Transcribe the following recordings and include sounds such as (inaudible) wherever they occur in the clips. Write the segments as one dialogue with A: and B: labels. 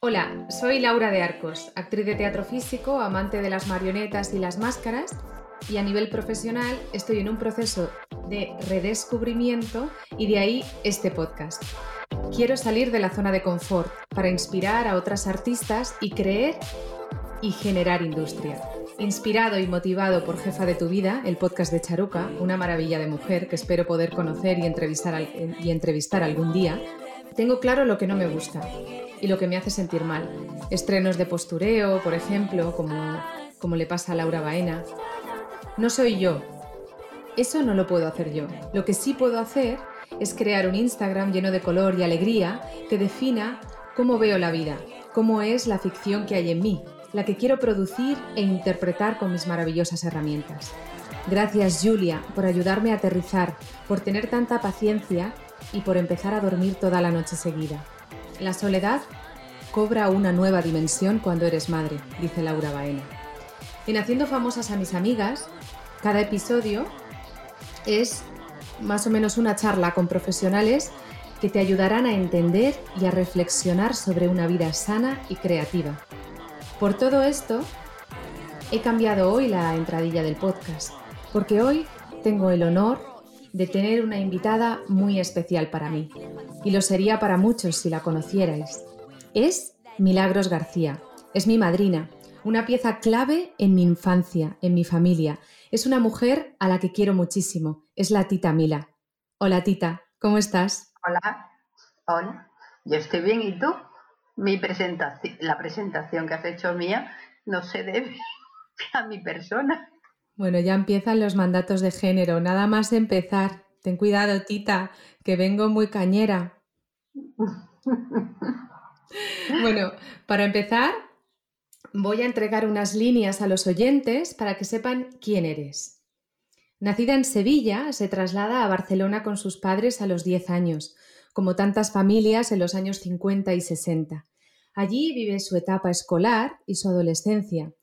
A: Hola, soy Laura de Arcos, actriz de teatro físico, amante de las marionetas y las máscaras, y a nivel profesional estoy en un proceso de redescubrimiento y de ahí este podcast. Quiero salir de la zona de confort para inspirar a otras artistas y creer y generar industria. Inspirado y motivado por Jefa de tu Vida, el podcast de Charuca, una maravilla de mujer que espero poder conocer y entrevistar, y entrevistar algún día, tengo claro lo que no me gusta y lo que me hace sentir mal. Estrenos de postureo, por ejemplo, como, como le pasa a Laura Baena. No soy yo. Eso no lo puedo hacer yo. Lo que sí puedo hacer es crear un Instagram lleno de color y alegría que defina cómo veo la vida, cómo es la ficción que hay en mí, la que quiero producir e interpretar con mis maravillosas herramientas. Gracias Julia por ayudarme a aterrizar, por tener tanta paciencia y por empezar a dormir toda la noche seguida. La soledad cobra una nueva dimensión cuando eres madre, dice Laura Baena. En Haciendo famosas a mis amigas, cada episodio es más o menos una charla con profesionales que te ayudarán a entender y a reflexionar sobre una vida sana y creativa. Por todo esto, he cambiado hoy la entradilla del podcast, porque hoy tengo el honor de tener una invitada muy especial para mí, y lo sería para muchos si la conocierais. Es Milagros García, es mi madrina, una pieza clave en mi infancia, en mi familia. Es una mujer a la que quiero muchísimo, es la tita Mila. Hola tita, ¿cómo estás?
B: Hola, hola, yo estoy bien, ¿y tú? Mi presentación, la presentación que has hecho mía no se debe (laughs) a mi persona.
A: Bueno, ya empiezan los mandatos de género. Nada más empezar. Ten cuidado, tita, que vengo muy cañera. (laughs) bueno, para empezar, voy a entregar unas líneas a los oyentes para que sepan quién eres. Nacida en Sevilla, se traslada a Barcelona con sus padres a los 10 años como tantas familias en los años 50 y 60. Allí vive su etapa escolar y su adolescencia.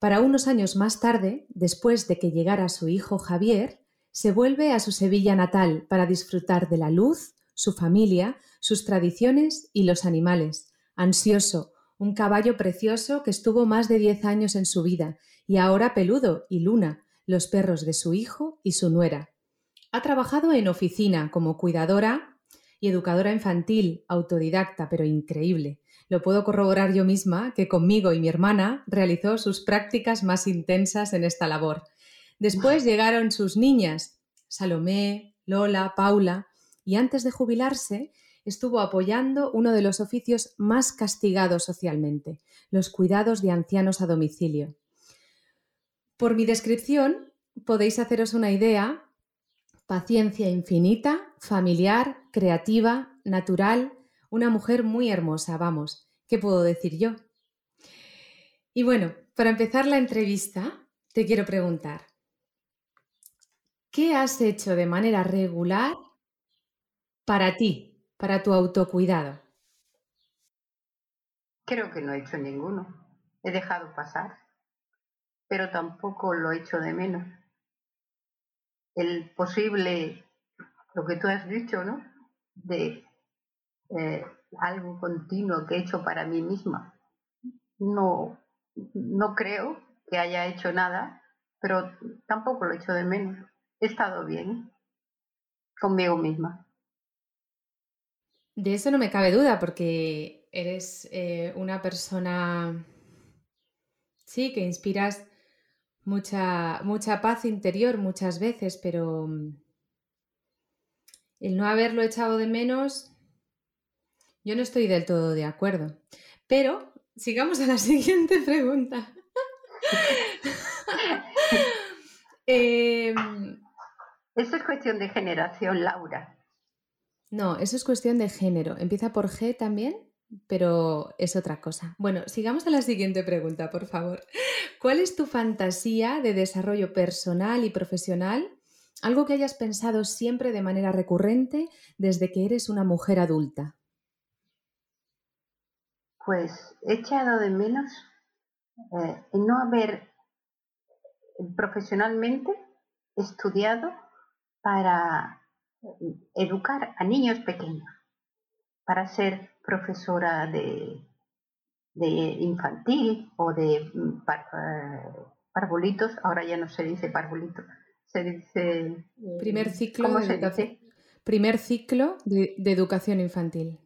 A: Para unos años más tarde, después de que llegara su hijo Javier, se vuelve a su Sevilla natal para disfrutar de la luz, su familia, sus tradiciones y los animales. Ansioso, un caballo precioso que estuvo más de diez años en su vida, y ahora Peludo y Luna, los perros de su hijo y su nuera. Ha trabajado en oficina como cuidadora, y educadora infantil, autodidacta, pero increíble. Lo puedo corroborar yo misma, que conmigo y mi hermana realizó sus prácticas más intensas en esta labor. Después llegaron sus niñas, Salomé, Lola, Paula, y antes de jubilarse estuvo apoyando uno de los oficios más castigados socialmente, los cuidados de ancianos a domicilio. Por mi descripción, podéis haceros una idea Paciencia infinita, familiar, creativa, natural, una mujer muy hermosa, vamos, ¿qué puedo decir yo? Y bueno, para empezar la entrevista, te quiero preguntar, ¿qué has hecho de manera regular para ti, para tu autocuidado?
B: Creo que no he hecho ninguno. He dejado pasar, pero tampoco lo he hecho de menos el posible, lo que tú has dicho, ¿no? De eh, algo continuo que he hecho para mí misma. No, no creo que haya hecho nada, pero tampoco lo he hecho de menos. He estado bien conmigo misma.
A: De eso no me cabe duda, porque eres eh, una persona, sí, que inspiras mucha, mucha paz interior muchas veces, pero mm, el no haberlo echado de menos, yo no estoy del todo de acuerdo. Pero sigamos a la (laughs) siguiente pregunta. (laughs)
B: Em, eso es cuestión de generación, Laura.
A: No, eso es cuestión de género. ¿Empieza por G también? pero es otra cosa. Bueno, sigamos a la siguiente pregunta, por favor. ¿Cuál es tu fantasía de desarrollo personal y profesional? Algo que hayas pensado siempre de manera recurrente desde que eres una mujer adulta.
B: Pues he echado de menos eh, no haber profesionalmente estudiado para educar a niños pequeños para ser profesora de, infantil o de mm, parvulitos, ahora ya no se dice parvulitos, se dice... Eh,
A: primer ciclo, de, educación, primer ciclo de, educación infantil.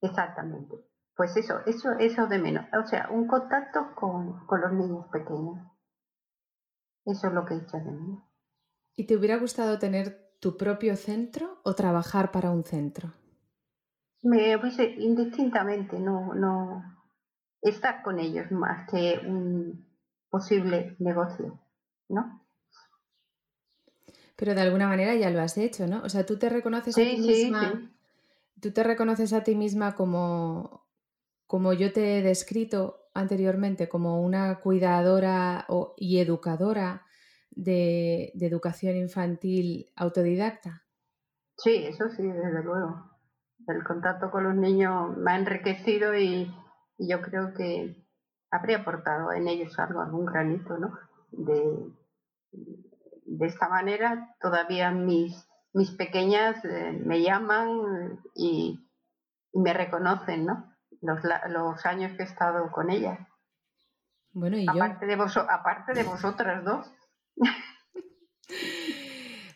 B: Exactamente. Pues eso, eso, eso de menos. O sea, un contacto con, con los niños pequeños. Eso es lo que he hecho de menos.
A: ¿Y te hubiera gustado tener tu propio centro o trabajar para un centro?
B: Me hubiese indistintamente, no, no estar con ellos más que un posible negocio, ¿no?
A: Pero de alguna manera ya lo has hecho, ¿no? O sea, tú te reconoces a ti misma. Tú te reconoces a ti misma como, como yo te he descrito anteriormente, como una cuidadora y educadora de, educación infantil autodidacta?
B: Sí, eso sí, desde luego. El contacto con los niños me ha enriquecido y, yo creo que habría aportado en ellos algo, algún granito, ¿no? De, de esta manera todavía mis, mis pequeñas eh, me llaman y, me reconocen, ¿no? Los, los, años que he estado con ellas.
A: Bueno, y
B: aparte De aparte de vosotras dos. (laughs)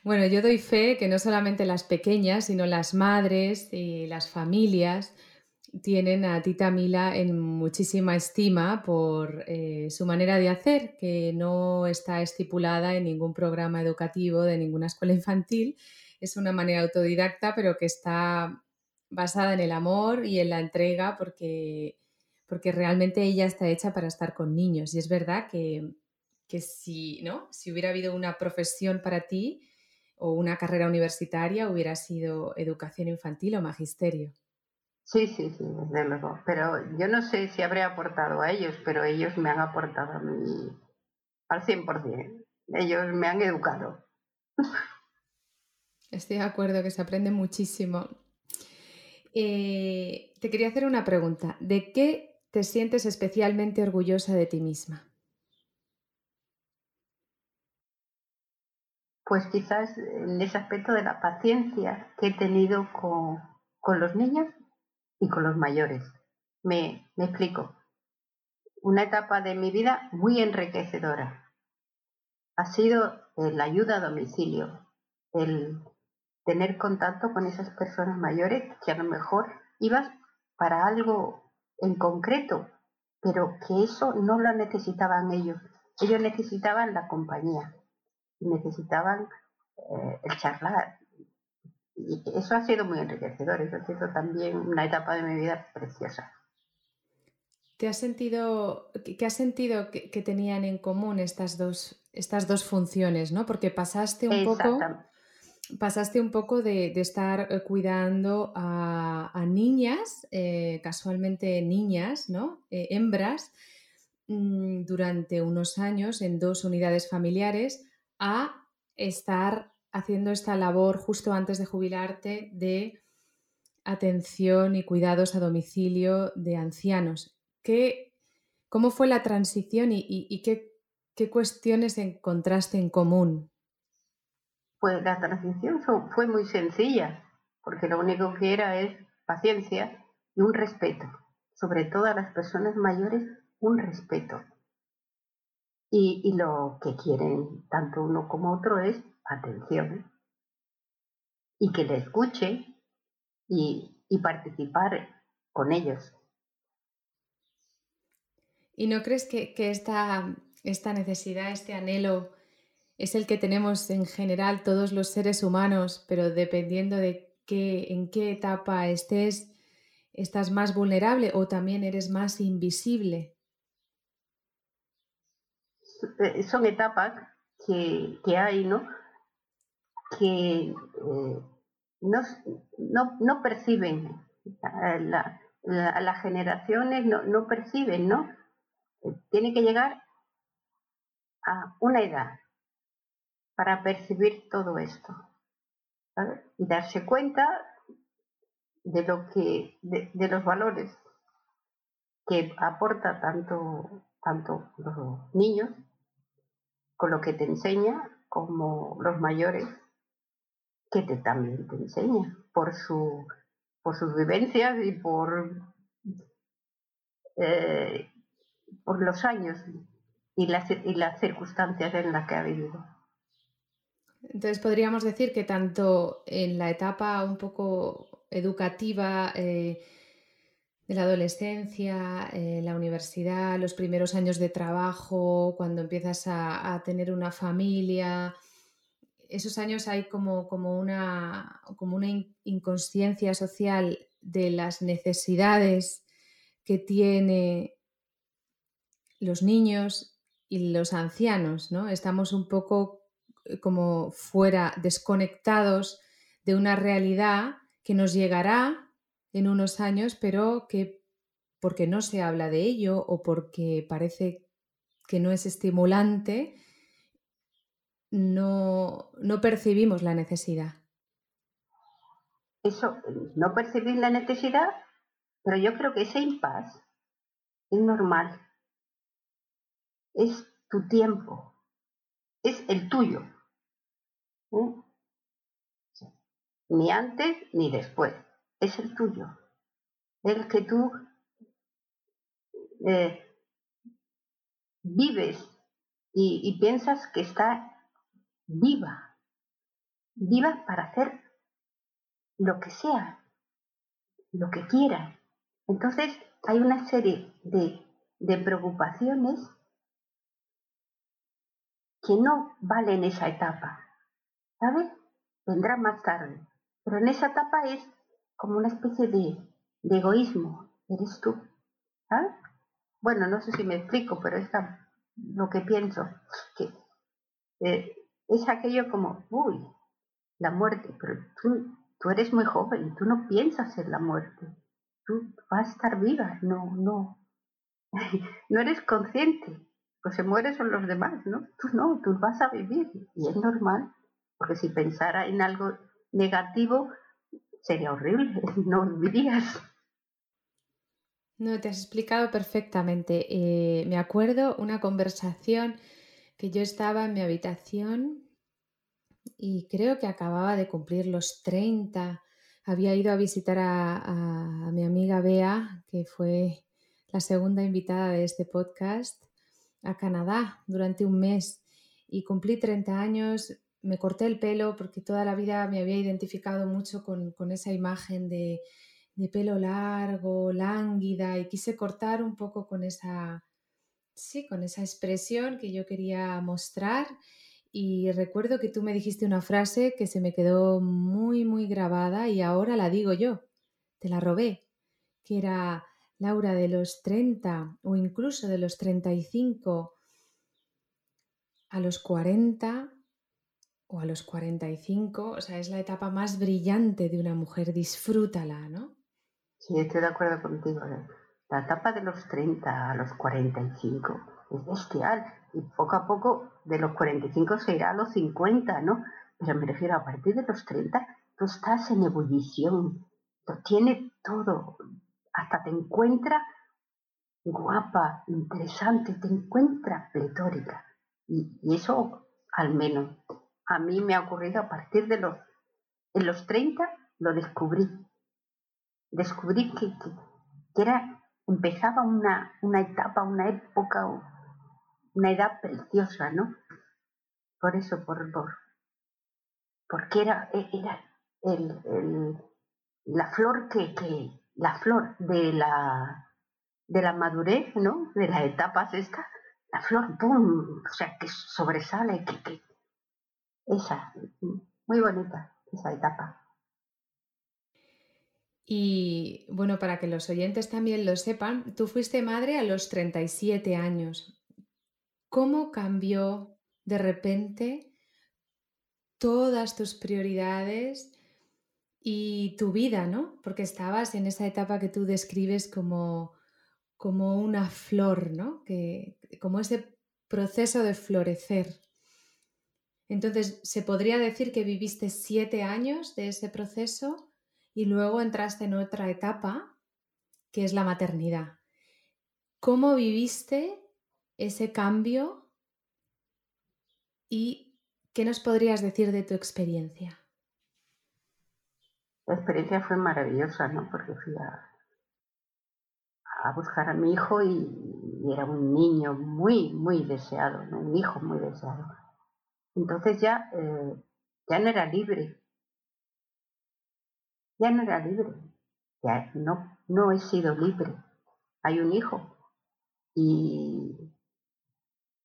A: Bueno, yo doy fe que no solamente las pequeñas, sino las madres y las familias tienen a Tita Mila en muchísima estima por eh, su manera de hacer, que no está estipulada en ningún programa educativo de ninguna escuela infantil. Es una manera autodidacta, pero que está basada en el amor y en la entrega, porque, porque realmente ella está hecha para estar con niños. Y es verdad que que si, ¿no? si hubiera habido una profesión para ti o una carrera universitaria, hubiera sido educación infantil o magisterio.
B: Sí, sí, sí, desde luego. Pero yo no sé si habré aportado a ellos, pero ellos me han aportado a mí al 100%. Ellos me han educado.
A: Estoy de acuerdo que se aprende muchísimo. Eh, te quería hacer una pregunta. ¿De qué te sientes especialmente orgullosa de ti misma?
B: pues quizás en ese aspecto de la paciencia que he tenido con, los niños y con los mayores. Me, me explico. Una etapa de mi vida muy enriquecedora. Ha sido la ayuda a domicilio, el tener contacto con esas personas mayores que a lo mejor ibas para algo en concreto, pero que eso no lo necesitaban ellos. Ellos necesitaban la compañía necesitaban eh, el charlar. Y eso ha sido muy enriquecedor, eso ha sido también una etapa de mi vida preciosa.
A: ¿Te has sentido, qué has sentido que, tenían en común estas dos, estas dos funciones, ¿no? Porque pasaste un poco, pasaste un poco de, estar eh, cuidando a, niñas, eh, casualmente niñas, ¿no? hembras, mm, durante unos años en dos unidades familiares, a estar haciendo esta labor justo antes de jubilarte de atención y cuidados a domicilio de ancianos. ¿Qué, ¿Cómo fue la transición y, qué, qué, cuestiones encontraste en común?
B: Pues la transición fue muy sencilla, porque lo único que era es paciencia y un respeto, sobre todo a las personas mayores, un respeto y, lo que quieren tanto uno como otro es atención y que le escuche y, participar con ellos.
A: ¿Y no crees que, esta, esta, necesidad, este anhelo, es el que tenemos en general todos los seres humanos, pero dependiendo de qué, en qué etapa estés, estás más vulnerable o también eres más invisible?
B: Eh, son etapas que, hay, ¿no? Que eh, no, perciben, la, las generaciones no, perciben, ¿no? Tiene que llegar a una edad para percibir todo esto y darse cuenta de lo que de, los valores que aporta tanto tanto los niños con lo que te enseña como los mayores que te, también te enseña por, su, por sus vivencias y por, eh, por los años y las, y las circunstancias en las que ha vivido.
A: Entonces podríamos decir que tanto en la etapa un poco educativa eh, de la adolescencia, en la universidad, los primeros años de trabajo, cuando empiezas a, tener una familia, esos años hay como, como, una, como una inconsciencia social de las necesidades que tiene los niños y los ancianos, ¿no? Estamos un poco eh, como fuera, desconectados de una realidad que nos llegará en unos años, pero que porque no se habla de ello o porque parece que no es estimulante, no, no percibimos la necesidad.
B: Eso, no percibir la necesidad, pero yo creo que ese impas es normal. Es tu tiempo, es el tuyo. ¿eh? Ni antes ni después. Es el tuyo. El que tú eh, vives y, piensas que está viva. Viva para hacer lo que sea, lo que quiera. Entonces hay una serie de, de preocupaciones que no valen esa etapa. ¿sabes? Vendrá más tarde. Pero en esa etapa es como una especie de, egoísmo. Eres tú. ¿sabes? Bueno, no sé si me explico, pero es lo que pienso. Que eh, es aquello como, uy, la muerte, pero tú, tú eres muy joven, tú no piensas en la muerte. Tú vas a estar viva, no, no. (laughs) no eres consciente. Pues se mueren son los demás, ¿no? Tú no, tú vas a vivir y es normal. Porque si pensara en algo negativo, sería horrible, (laughs) no vivirías.
A: No, te has explicado perfectamente. Eh, me acuerdo una conversación que yo estaba en mi habitación y creo que acababa de cumplir los 30. Había ido a visitar a, mi amiga Bea, que fue la segunda invitada de este podcast, a Canadá durante un mes y cumplí 30 años me corté el pelo porque toda la vida me había identificado mucho con, esa imagen de, pelo largo, lánguida, y quise cortar un poco con esa, sí, con esa expresión que yo quería mostrar. Y recuerdo que tú me dijiste una frase que se me quedó muy, muy grabada y ahora la digo yo, te la robé, que era Laura de los 30 o incluso de los 35 a los 40 o a los 45, o sea, es la etapa más brillante de una mujer, disfrútala, ¿no?
B: Sí, estoy de acuerdo contigo. ¿eh? La etapa de los 30 a los 45 es bestial y poco a poco de los 45 se irá a los 50, ¿no? Pero me refiero a partir de los 30, tú estás en ebullición, lo tiene todo, hasta te encuentra guapa, interesante, te encuentra pletórica. Y, eso al menos a mí me ha ocurrido a partir de los, en los 30, lo descubrí. Descubrí que, que, era, empezaba una, una etapa, una época, una edad preciosa, ¿no? Por eso, por, por porque era, era el, la flor que, que, la flor de la, de la madurez, ¿no? De las etapas esta, la flor, ¡pum! O sea, que sobresale, que, que, esa, muy bonita esa etapa.
A: Y bueno, para que los oyentes también lo sepan, tú fuiste madre a los 37 años. ¿Cómo cambió de repente todas tus prioridades y tu vida, ¿no? Porque estabas en esa etapa que tú describes como, como una flor, ¿no? Que, como ese proceso de florecer. Entonces, se podría decir que viviste siete años de ese proceso y luego entraste en otra etapa, que es la maternidad. ¿Cómo viviste ese cambio y qué nos podrías decir de tu experiencia?
B: la experiencia fue maravillosa, ¿no? Porque fui a, a buscar a mi hijo y, era un niño muy, muy deseado, un hijo muy deseado. Entonces ya, eh, ya no era libre, ya no era libre, ya no, no he sido libre. Hay un hijo y,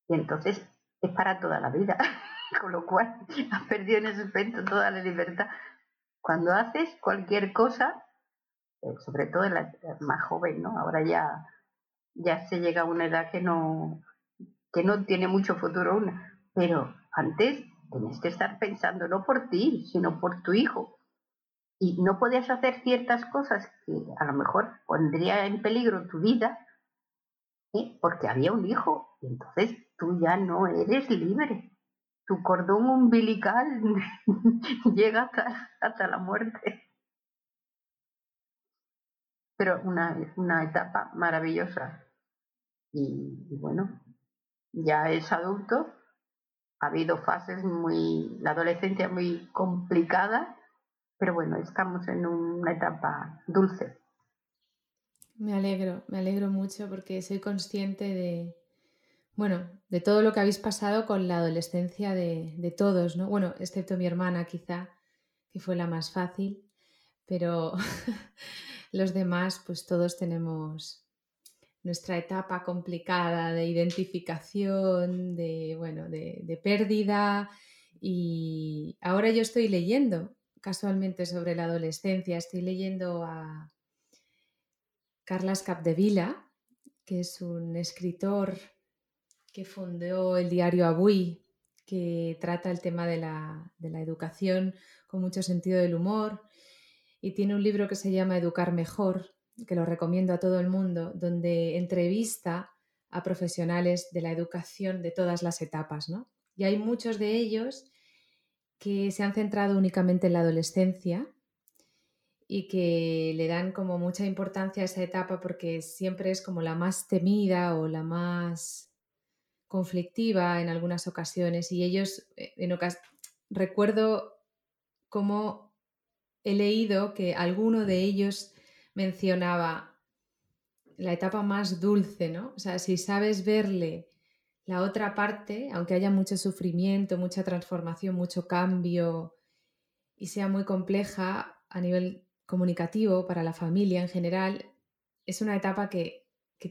B: y entonces es para toda la vida, (laughs) con lo cual has perdido en ese aspecto toda la libertad. Cuando haces cualquier cosa, eh, sobre todo en la más joven, ¿no? Ahora ya, ya se llega a una edad que no, que no tiene mucho futuro una, pero antes tenías que estar pensando no por ti, sino por tu hijo. Y no podías hacer ciertas cosas que a lo mejor pondría en peligro tu vida, porque había un hijo, y entonces tú ya no eres libre. Tu cordón umbilical (laughs) llega hasta, hasta la muerte pero una, una etapa maravillosa. Y, bueno, ya es adulto, ha habido fases muy, la adolescencia muy complicada, pero bueno, estamos en una etapa dulce.
A: Me alegro, me alegro mucho porque soy consciente de, bueno, de todo lo que habéis pasado con la adolescencia de, de todos, ¿no? Bueno, excepto mi hermana quizá, que fue la más fácil, pero (laughs) los demás, pues todos tenemos nuestra etapa complicada de identificación, de, bueno, de, pérdida. Y ahora yo estoy leyendo casualmente sobre la adolescencia, estoy leyendo a Carlas Capdevila, que es un escritor que fundó el diario Abui, que trata el tema de la, de la educación con mucho sentido del humor y tiene un libro que se llama Educar Mejor, que lo recomiendo a todo el mundo, donde entrevista a profesionales de la educación de todas las etapas, ¿no? Y hay muchos de ellos que se han centrado únicamente en la adolescencia y que le dan como mucha importancia a esa etapa porque siempre es como la más temida o la más conflictiva en algunas ocasiones y ellos eh, en recuerdo cómo he leído que alguno de ellos mencionaba la etapa más dulce, ¿no? O sea, si sabes verle la otra parte, aunque haya mucho sufrimiento, mucha transformación, mucho cambio y sea muy compleja a nivel comunicativo para la familia en general, es una etapa que,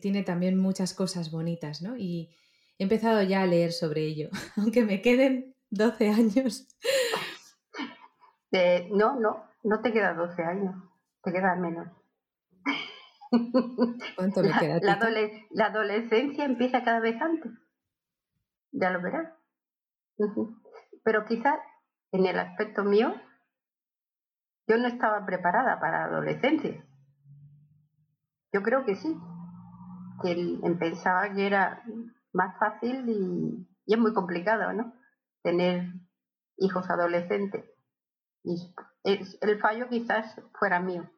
A: tiene también muchas cosas bonitas, ¿no? Y he empezado ya a leer sobre ello, (laughs) aunque me queden 12 años.
B: Eh, no, no, no te queda 12 años, te queda menos.
A: ¿Cuánto me (laughs) queda?
B: La, adolescencia empieza cada vez antes. Ya lo verás. Pero quizás en el aspecto mío, yo no estaba preparada para la adolescencia. Yo creo que sí. Que pensaba que era más fácil y, y es muy complicado, ¿no? Tener hijos adolescentes. Y el fallo quizás fuera mío.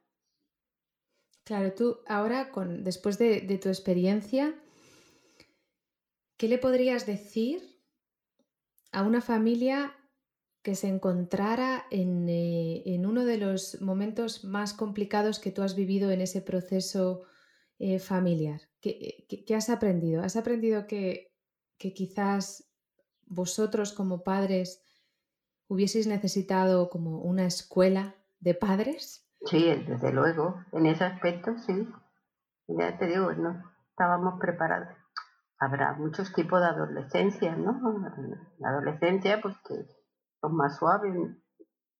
A: Claro, tú ahora, con, después de, tu experiencia, ¿qué le podrías decir a una familia que se encontrara en, eh, uno de los momentos más complicados que tú has vivido en ese proceso eh, familiar? ¿Qué, has aprendido? ¿Has aprendido que, que quizás vosotros como padres hubieseis necesitado como una escuela de padres?
B: Sí, desde luego, en ese aspecto sí. Ya te digo, no estábamos preparados. Habrá muchos tipos de adolescencia, ¿no? La adolescencia, pues que son más suaves,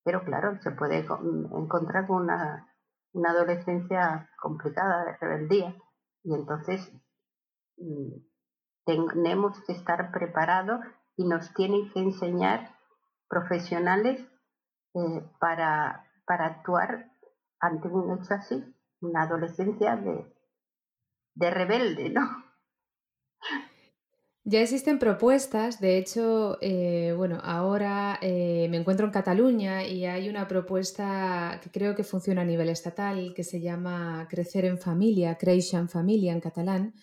B: pero claro, se puede encontrar con una, una adolescencia complicada de rebeldía. Y entonces mm, tenemos que estar preparados y nos tienen que enseñar profesionales eh, para, para actuar ante un hecho así, una adolescencia de, de rebelde, ¿no?
A: Ya existen propuestas, de hecho, eh, bueno, ahora eh, me encuentro en Cataluña y hay una propuesta que creo que funciona a nivel estatal que se llama Crecer en Familia, Creix en Familia en catalán,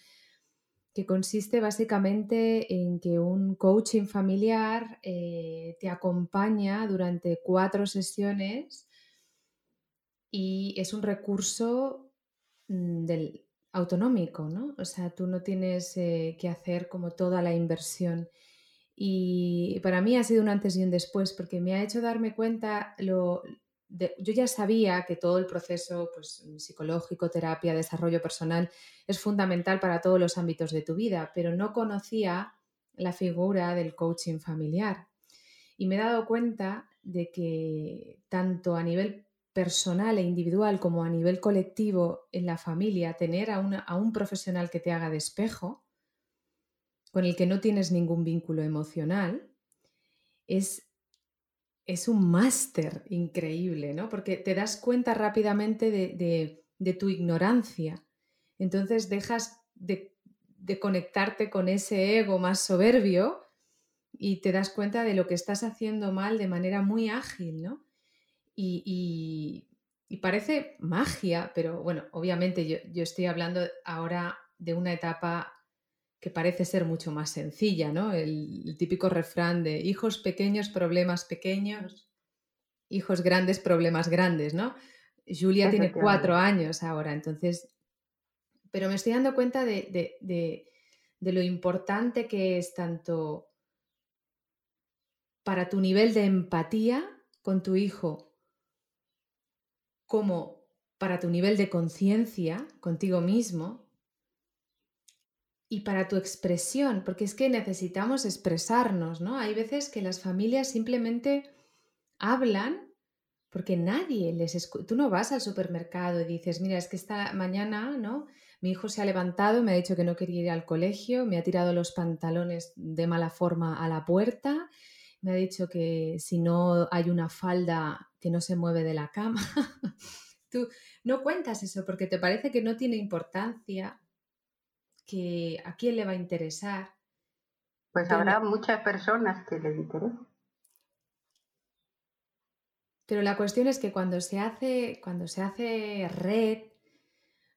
A: que consiste básicamente en que un coaching familiar eh, te acompaña durante cuatro sesiones y es un recurso mm, del autonómico, ¿no? O sea, tú no tienes eh, que hacer como toda la inversión. Y para mí ha sido un antes y un después porque me ha hecho darme cuenta lo, yo ya sabía que todo el proceso pues, psicológico, terapia, desarrollo personal es fundamental para todos los ámbitos de tu vida, pero no conocía la figura del coaching familiar. Y me he dado cuenta de que tanto a nivel personal e individual como a nivel colectivo en la familia, tener a, a un profesional que te haga de espejo, con el que no tienes ningún vínculo emocional, es es un máster increíble, ¿no? Porque te das cuenta rápidamente de, tu ignorancia. Entonces dejas de, conectarte con ese ego más soberbio y te das cuenta de lo que estás haciendo mal de manera muy ágil, ¿no? Y, parece magia, pero bueno, obviamente yo, yo estoy hablando ahora de una etapa que parece ser mucho más sencilla, ¿no? El, típico refrán de hijos pequeños, problemas pequeños, hijos grandes, problemas grandes, ¿no? Julia tiene cuatro años ahora, entonces, pero me estoy dando cuenta de, de lo importante que es tanto para tu nivel de empatía con tu hijo como para tu nivel de conciencia contigo mismo, y para tu expresión, porque es que necesitamos expresarnos, ¿no? Hay veces que las familias simplemente hablan porque nadie les escucha. Tú no vas al supermercado y dices, mira, es que esta mañana, ¿no? Mi hijo se ha levantado, me ha dicho que no quería ir al colegio, me ha tirado los pantalones de mala forma a la puerta, me ha dicho que si no hay una falda que no se mueve de la cama. (laughs) Tú no cuentas eso porque te parece que no tiene importancia que a quién le va a interesar.
B: Pues habrá muchas personas que le interesen.
A: Pero la cuestión es que cuando se hace, cuando se hace red,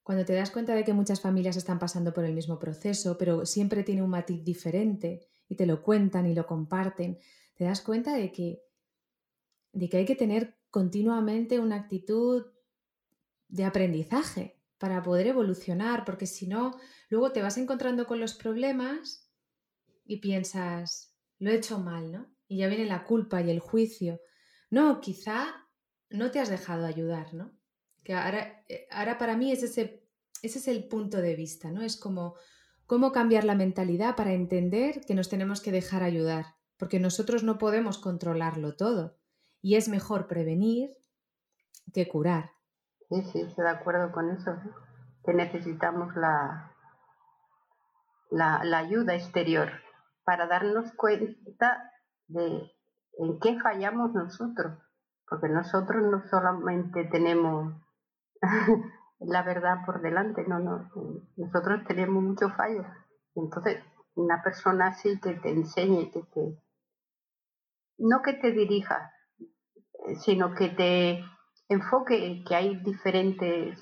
A: cuando te das cuenta de que muchas familias están pasando por el mismo proceso, pero siempre tiene un matiz diferente y te lo cuentan y lo comparten, te das cuenta de que, de que hay que tener continuamente una actitud de aprendizaje para poder evolucionar, porque si no, luego te vas encontrando con los problemas y piensas, lo he hecho mal, ¿no? Y ya viene la culpa y el juicio. No, quizá no te has dejado ayudar, ¿no? Que ahora, eh, ahora para mí es ese, ese es el punto de vista, ¿no? Es como cómo cambiar la mentalidad para entender que nos tenemos que dejar ayudar, porque nosotros no podemos controlarlo todo y es mejor prevenir que curar.
B: Sí, sí, estoy de acuerdo con eso, que necesitamos la, la, ayuda exterior para darnos cuenta de en qué fallamos nosotros, porque nosotros no solamente tenemos (laughs) la verdad por delante, no, no, nosotros tenemos muchos fallos. Entonces, una persona así que te enseñe, que te, no que te dirija, sino que te enfoque que hay diferentes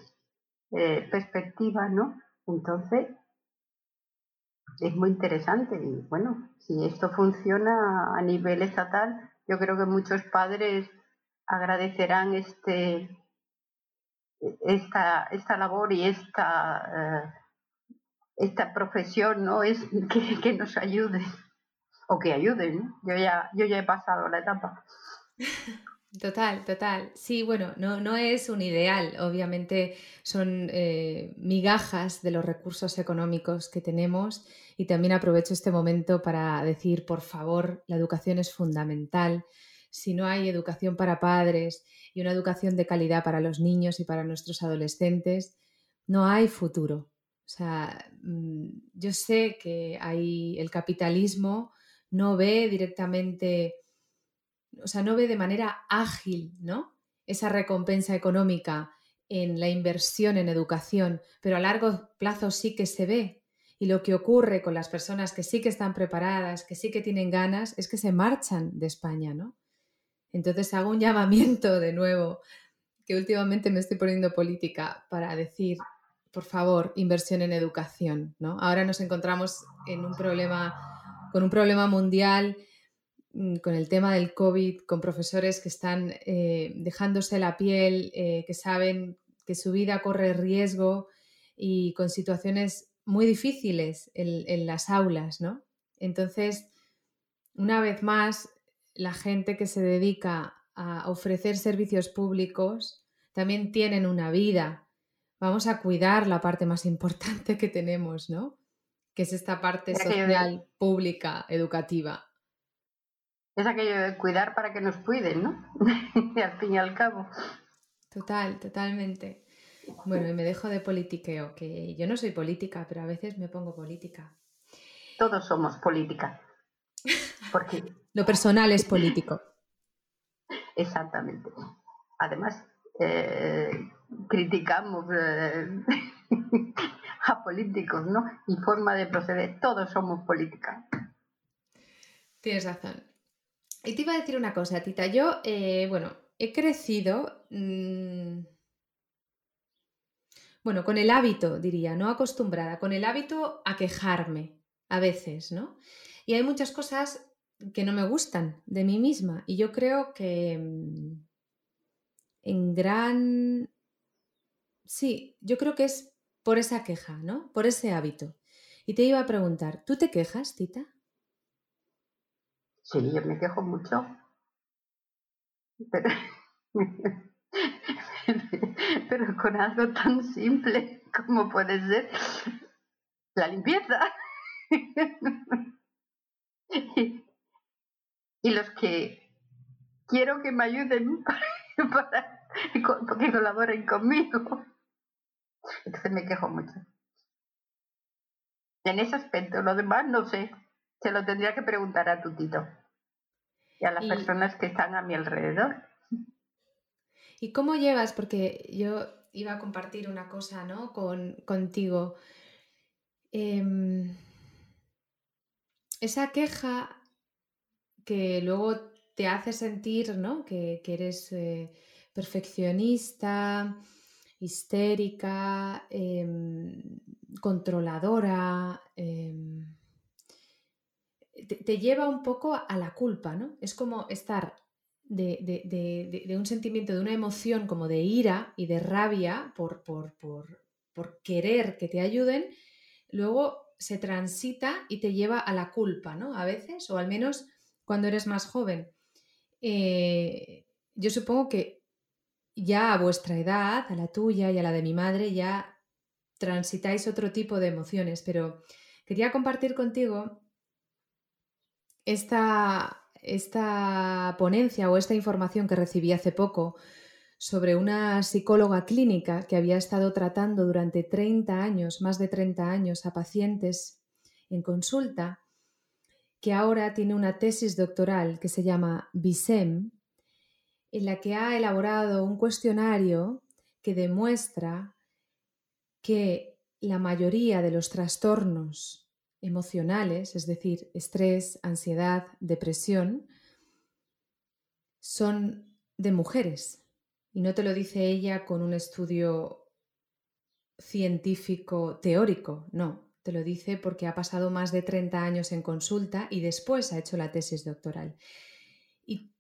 B: eh, perspectivas, ¿no? Entonces, es muy interesante y bueno, si esto funciona a nivel estatal, yo creo que muchos padres agradecerán este esta, esta labor y esta, eh, esta profesión, ¿no? Es que, que, nos ayude o que ayuden. Yo ya, yo ya he pasado la etapa.
A: Total, total. Sí, bueno, no, no es un ideal. Obviamente son eh, migajas de los recursos económicos que tenemos y también aprovecho este momento para decir, por favor, la educación es fundamental. Si no hay educación para padres y una educación de calidad para los niños y para nuestros adolescentes, no hay futuro. O sea, mm, yo sé que hay el capitalismo no ve directamente o sea, no ve de manera ágil, ¿no? Esa recompensa económica en la inversión en educación, pero a largo plazo sí que se ve. Y lo que ocurre con las personas que sí que están preparadas, que sí que tienen ganas, es que se marchan de España, ¿no? Entonces hago un (laughs) llamamiento de nuevo, que últimamente me estoy poniendo política para decir, por favor, inversión en educación, ¿no? Ahora nos encontramos en un problema, con un problema mundial mm, con el tema del COVID, con profesores que están eh, dejándose la piel, eh, que saben que su vida corre riesgo y con situaciones muy difíciles en, en las aulas, ¿no? Entonces, una vez más, la gente que se dedica a ofrecer servicios públicos también tienen una vida. Vamos a cuidar la parte más (laughs) importante que tenemos, ¿no? Que es esta parte social, pública, educativa.
B: Es aquello de cuidar para que nos cuiden, ¿no? (laughs) al fin y al cabo.
A: Total, totalmente. Bueno, y me dejo de politiqueo, que yo no soy política, pero a veces me pongo política.
B: Todos somos política. Porque... (laughs)
A: Lo personal es político. (laughs)
B: Exactamente. Además, eh, criticamos eh, a políticos, ¿no? Y forma de proceder. Todos somos política.
A: Tienes razón. Y te iba a decir una cosa, Tita. Yo, eh, bueno, he crecido. Mm, bueno, con el hábito, diría, no acostumbrada, con el hábito a quejarme a veces, ¿no? Y hay muchas cosas que no me gustan de mí misma. Y yo creo que mm, en gran... Sí, yo creo que es por esa queja, ¿no? Por ese hábito. Y te iba a preguntar, ¿tú te quejas, Tita?
B: Sí, yo me quejo mucho. Pero, (laughs) pero con algo tan simple como puede ser la limpieza. (laughs) y los que quiero que me ayuden (laughs) para, que colaboren conmigo. Entonces me quejo mucho. En ese aspecto, lo demás no sé. Se lo tendría que preguntar a tu tito y a las personas que están a mi alrededor.
A: ¿Y cómo llevas? Porque yo iba a compartir una cosa, ¿no? Con, contigo. Em, esa queja que luego te hace sentir ¿no? que, eres eh, perfeccionista, histérica, em, controladora, em, te, lleva un poco a la culpa, ¿no? Es como estar de, un sentimiento, de una emoción como de ira y de rabia por, querer que te ayuden, luego se transita y te lleva a la culpa, ¿no? A veces, o al menos cuando eres más joven. Eh, yo supongo que ya a vuestra edad, a la tuya y a la de mi madre, ya transitáis otro tipo de emociones, pero quería compartir contigo esta, esta ponencia o esta información que recibí hace poco sobre una psicóloga clínica que había estado tratando durante 30 años, más de 30 años, a pacientes en consulta que ahora tiene una tesis doctoral que se llama BISEM, en la que ha elaborado un cuestionario que demuestra que la mayoría de los trastornos emocionales, es decir, estrés, ansiedad, depresión, son de mujeres. Y no te lo dice ella con un estudio científico teórico, no, te lo dice porque ha pasado más de 30 años en consulta y después ha hecho la tesis doctoral. Y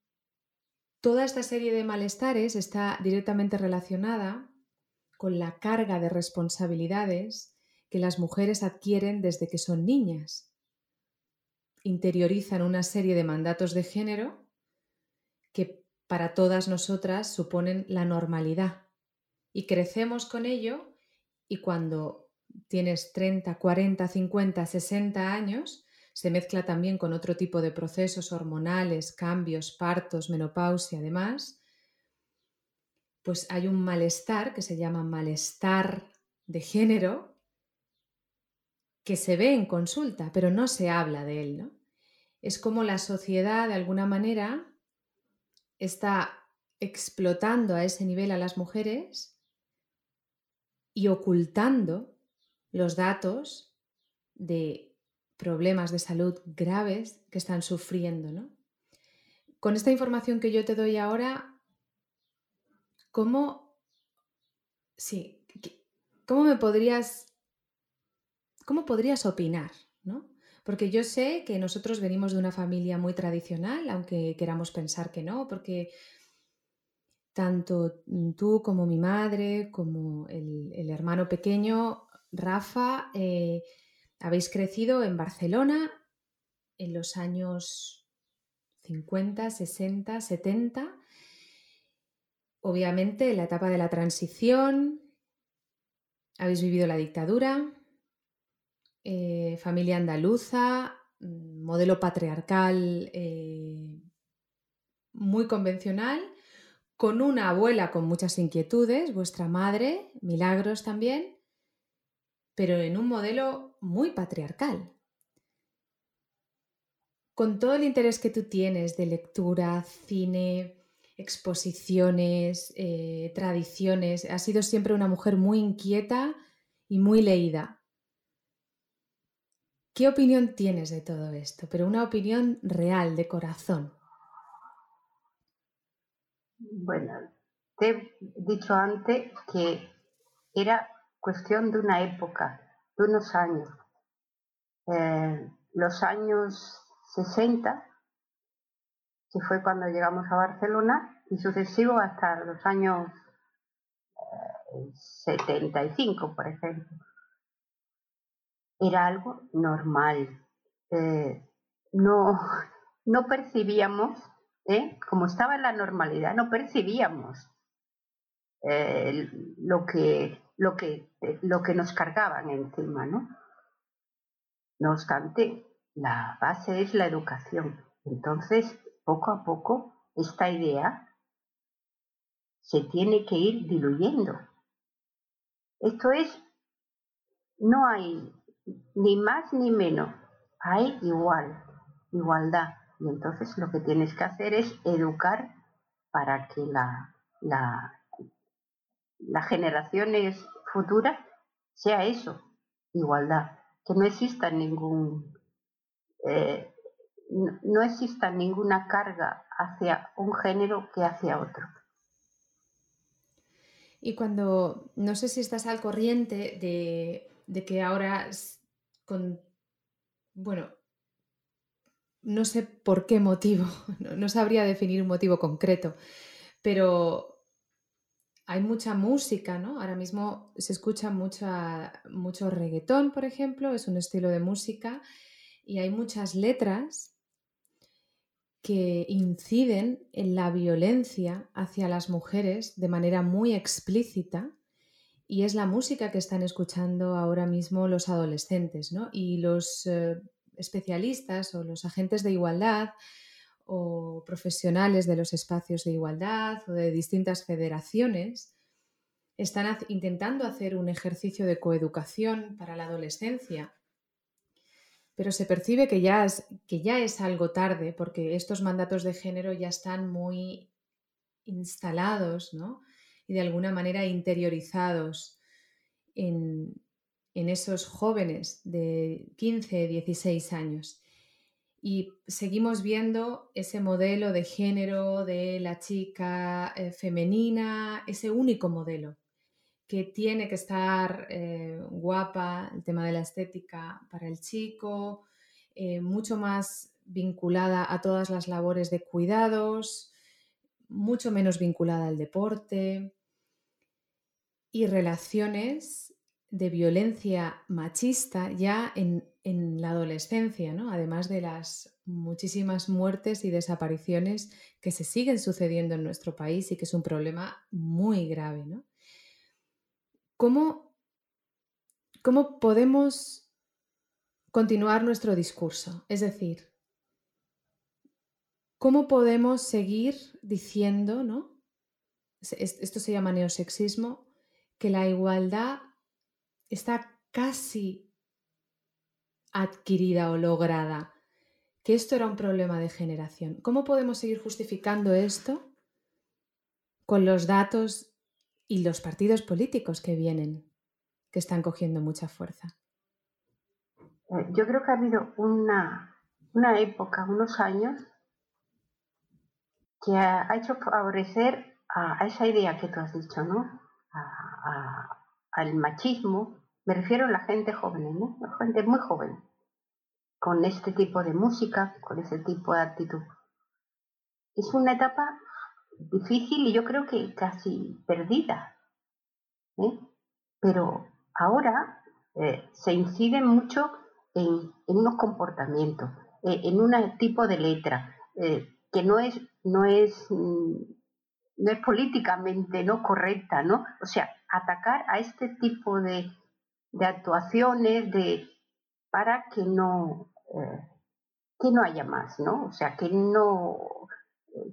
A: toda esta serie de malestares está directamente relacionada con la carga de responsabilidades que las mujeres adquieren desde que son niñas. Interiorizan una serie de mandatos de género que para todas nosotras suponen la normalidad. Y crecemos con ello y cuando tienes 30, 40, 50, 60 años, se mezcla también con otro tipo de procesos hormonales, cambios, partos, menopausia, además, pues hay un malestar que se llama malestar de género que se ve en consulta, pero no se habla de él, ¿no? Es como la sociedad, de alguna manera, está explotando a ese nivel a las mujeres y ocultando los datos de problemas de salud graves que están sufriendo. ¿no? Con esta información que yo te doy ahora, ¿cómo, sí, cómo me podrías, cómo podrías opinar? ¿no? Porque yo sé que nosotros venimos de una familia muy tradicional, aunque queramos pensar que no, porque tanto tú como mi madre, como el, hermano pequeño, Rafa, eh, habéis crecido en Barcelona en los años 50, 60, 70. Obviamente, en la etapa de la transición, habéis vivido la dictadura, eh, familia andaluza, mm, modelo patriarcal eh, muy convencional, con una abuela con muchas inquietudes, vuestra madre, Milagros también, pero en un modelo muy patriarcal. Con todo el interés que tú tienes de lectura, cine, exposiciones, eh, tradiciones, has sido siempre una mujer muy inquieta y muy leída. ¿Qué opinión tienes de todo esto? Pero una opinión real, de corazón.
B: Bueno, te he dicho antes que era cuestión de una época, de unos años. Eh, los años 60, que fue cuando llegamos a Barcelona, y sucesivo hasta los años 75, eh, por ejemplo era algo normal. Eh, no, no percibíamos, ¿eh? como estaba en la normalidad, no percibíamos eh, lo, que, lo, que, lo que nos cargaban encima, ¿no? No obstante, la base es la educación. Entonces, poco a poco, esta idea se tiene que ir diluyendo. Esto es, no hay ni más ni menos, hay igual, igualdad. Y entonces lo que tienes que hacer es educar para que la, la, las generaciones futuras sea eso, igualdad, que no exista ningún eh, no exista ninguna carga hacia un género que hacia otro.
A: Y cuando, no sé si estás al corriente de de que ahora con, bueno, no sé por qué motivo, (laughs) no, sabría definir un motivo concreto, pero hay mucha música, ¿no? Ahora mismo se escucha mucho reggaetón, por ejemplo, es un estilo de música, y hay muchas letras que inciden en la violencia hacia las mujeres de manera muy explícita y es la música que están escuchando ahora mismo los adolescentes, ¿no? Y los eh, especialistas o los agentes de igualdad o profesionales de los espacios de igualdad o de distintas federaciones están intentando hacer un ejercicio de coeducación para la adolescencia, pero se percibe que ya, es, que ya es algo tarde porque estos mandatos de género ya están muy instalados, ¿no? y de alguna manera interiorizados en, esos jóvenes de 15, 16 años. Y seguimos viendo ese modelo de género de la chica eh, femenina, ese único modelo que tiene que estar eh, guapa, el tema de la estética para el chico, eh, mucho más vinculada a todas las labores de cuidados, mucho menos vinculada al deporte, y relaciones de violencia machista ya en, la adolescencia, ¿no? además de las muchísimas muertes y desapariciones que se siguen sucediendo en nuestro país y que es un problema muy grave. ¿no? ¿Cómo, ¿Cómo podemos continuar nuestro discurso? Es decir, ¿cómo podemos seguir diciendo, ¿no? Esto se llama neosexismo, que la igualdad está casi adquirida o lograda, que esto era un problema de generación. ¿Cómo podemos seguir justificando esto con los datos y los partidos políticos que vienen, que están cogiendo mucha fuerza?
B: Eh, yo creo que ha habido una, una época, unos años, que ha, hecho favorecer a, a, esa idea que tú has dicho, ¿no? al machismo, me refiero a la gente joven, ¿no? La gente muy joven. con este tipo de música, con ese tipo de actitud. Es una etapa difícil y yo creo que casi perdida. ¿eh? Pero ahora eh, se incide mucho en, unos comportamientos, eh, en un tipo de letra, que no es, no es, mm, no es políticamente no correcta, ¿no? O sea, atacar a este tipo de, de actuaciones de para que no que no haya más, ¿no? O sea, que no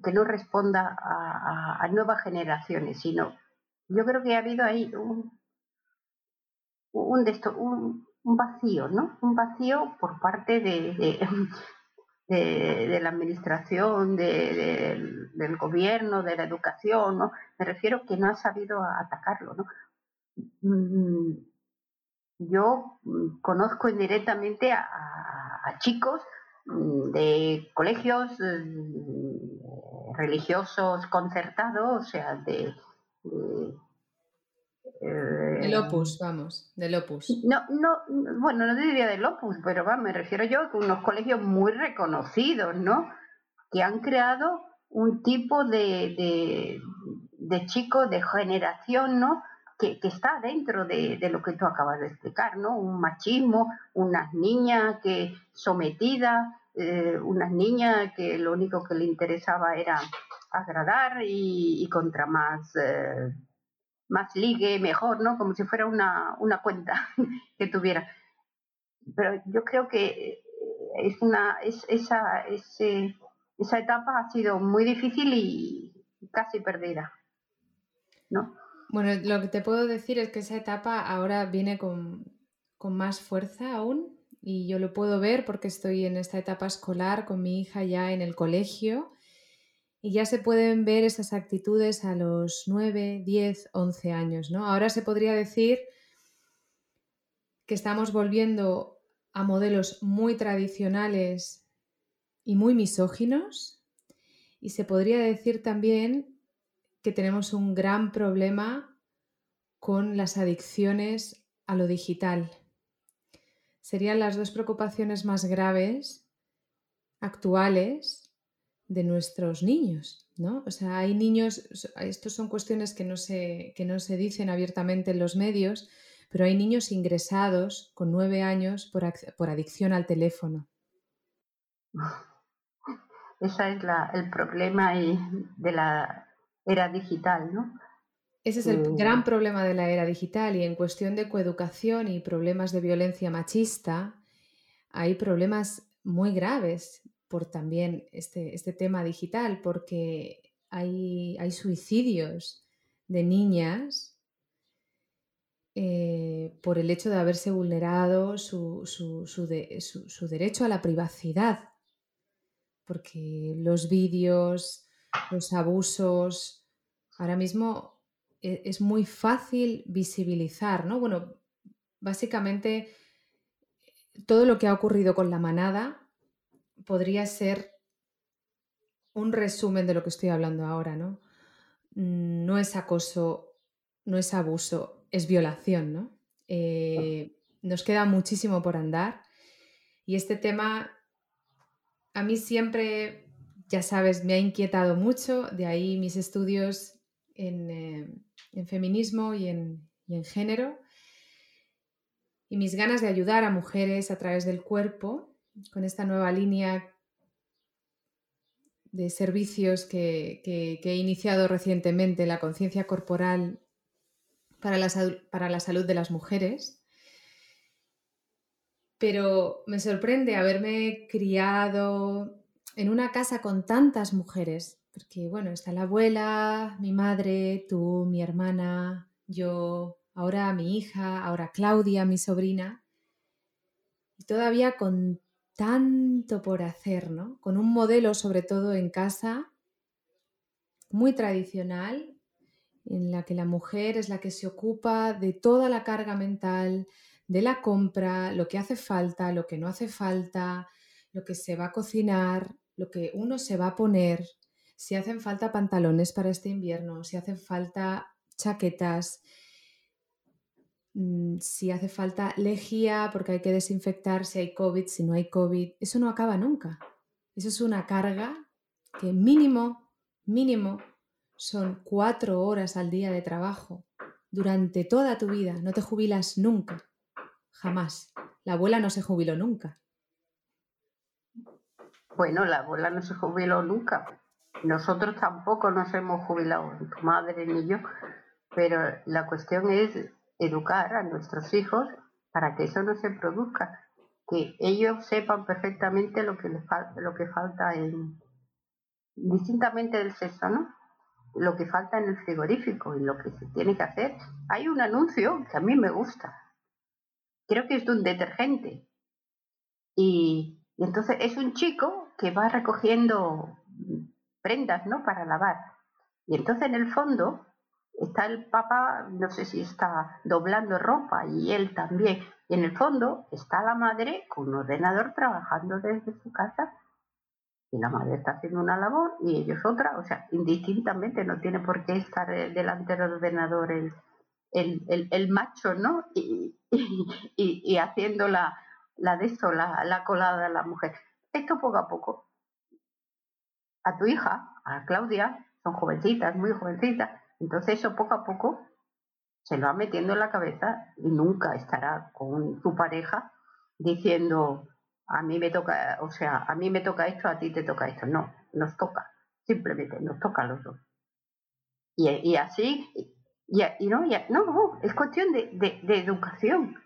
B: que no responda a, nuevas generaciones, sino yo creo que ha habido ahí un, un, un, vacío, ¿no? Un vacío por parte de, de, (laughs) la administración, del gobierno, de la educación, ¿no? Me refiero que no ha sabido atacarlo, ¿no? Mm, yo conozco indirectamente a, a chicos mm, de colegios mm, religiosos concertados, o sea, de,
A: el opus, vamos, del opus.
B: No, no, bueno, no diría del opus, pero va, me refiero yo a unos colegios muy reconocidos, ¿no? Que han creado un tipo de, de, de chicos de generación, ¿no? Que, está dentro de, lo que tú acabas de explicar, ¿no? Un machismo, unas niñas que sometidas, eh, unas que lo único que le interesaba era agradar y, contra más... Eh, más ligue, mejor, ¿no? Como si fuera una, una cuenta (laughs) que tuviera. Pero yo creo que es una, es, esa, esa etapa ha sido muy difícil y casi perdida, ¿no?
A: Bueno, lo que te puedo decir es que esa etapa ahora viene con, con más fuerza aún y yo lo puedo ver porque estoy en esta etapa escolar con mi hija ya en el colegio y ya se pueden ver esas actitudes a los 9, 10, 11 años, ¿no? Ahora se podría decir que estamos volviendo a modelos muy tradicionales y muy misóginos y se podría decir también que tenemos un gran problema con las adicciones a lo digital. Serían las dos preocupaciones más graves actuales de nuestros niños, ¿no? O sea, hay niños, estos son cuestiones que no se, que no se dicen abiertamente en los medios, pero hay niños ingresados con nueve años por, por adicción al teléfono.
B: Ese es el problema de la era digital, ¿no?
A: Ese es el eh, gran problema de la era digital y en cuestión de coeducación y problemas de violencia machista, hay problemas muy graves por también este, este tema digital, porque hay, hay suicidios de niñas eh, por el hecho de haberse vulnerado su, su, derecho a la privacidad, porque los vídeos, los abusos, ahora mismo e, es, muy fácil visibilizar, ¿no? Bueno, básicamente todo lo que ha ocurrido con la manada podría ser un resumen de lo que estoy hablando ahora, ¿no? No es acoso, no es abuso, es violación, ¿no? Eh, nos queda muchísimo por andar y este tema a mí siempre, ya sabes, me ha inquietado mucho, de ahí mis estudios en, eh, feminismo y en, en género y mis ganas de ayudar a mujeres a través del cuerpo con esta nueva línea de servicios que, he iniciado recientemente, la conciencia corporal para la salud de las mujeres. Pero me sorprende haberme criado en una casa con tantas mujeres, porque bueno, está la abuela, mi madre, tú, mi hermana, yo, ahora mi hija, ahora Claudia, mi sobrina, y todavía con tanto por hacer, ¿no? Con un modelo, sobre todo en casa, muy tradicional, en la que la mujer es la que se ocupa de toda la carga mental, de la compra, lo que hace falta, lo que no hace falta, lo que se va a cocinar, lo que uno se va a poner, si hacen falta pantalones para este invierno, si hacen falta chaquetas. mm, si hace falta lejía porque hay que desinfectar, si hay COVID, si no hay COVID. Eso no acaba nunca. Eso es una carga que mínimo, mínimo, son cuatro horas al día de trabajo durante toda tu vida. No te jubilas nunca. Jamás. La abuela no se jubiló nunca.
B: Bueno, la abuela no se jubiló nunca. Nosotros tampoco nos hemos jubilado, tu madre ni yo. Pero la cuestión es educar a nuestros hijos para que eso no se produzca. Que ellos sepan perfectamente lo que les falta, lo que falta en, distintamente del sexo, ¿no? Lo que falta en el frigorífico y lo que se tiene que hacer. Hay un anuncio que a mí me gusta. Creo que es de un detergente. Y, y entonces es un chico que va recogiendo prendas, ¿no? Para lavar. Y entonces en el fondo está el papá, no sé si está doblando ropa y él también. Y en el fondo está la madre con un ordenador trabajando desde su casa. Y la madre está haciendo una labor y ellos otra, o sea, indistintamente, no tiene por qué estar delante del ordenador el, el, el, macho, ¿no? Y, y, haciendo la, la de eso, la, la colada de la mujer. Esto poco a poco a tu hija, a Claudia, son jovencitas, muy jovencitas, entonces eso poco a poco se lo va metiendo en la cabeza y nunca estará con su pareja diciendo a mí me toca, o sea, a mí me toca esto, a ti te toca esto. No, nos toca, simplemente nos toca a los dos. Y, así, y, no, no, es cuestión de, de, educación.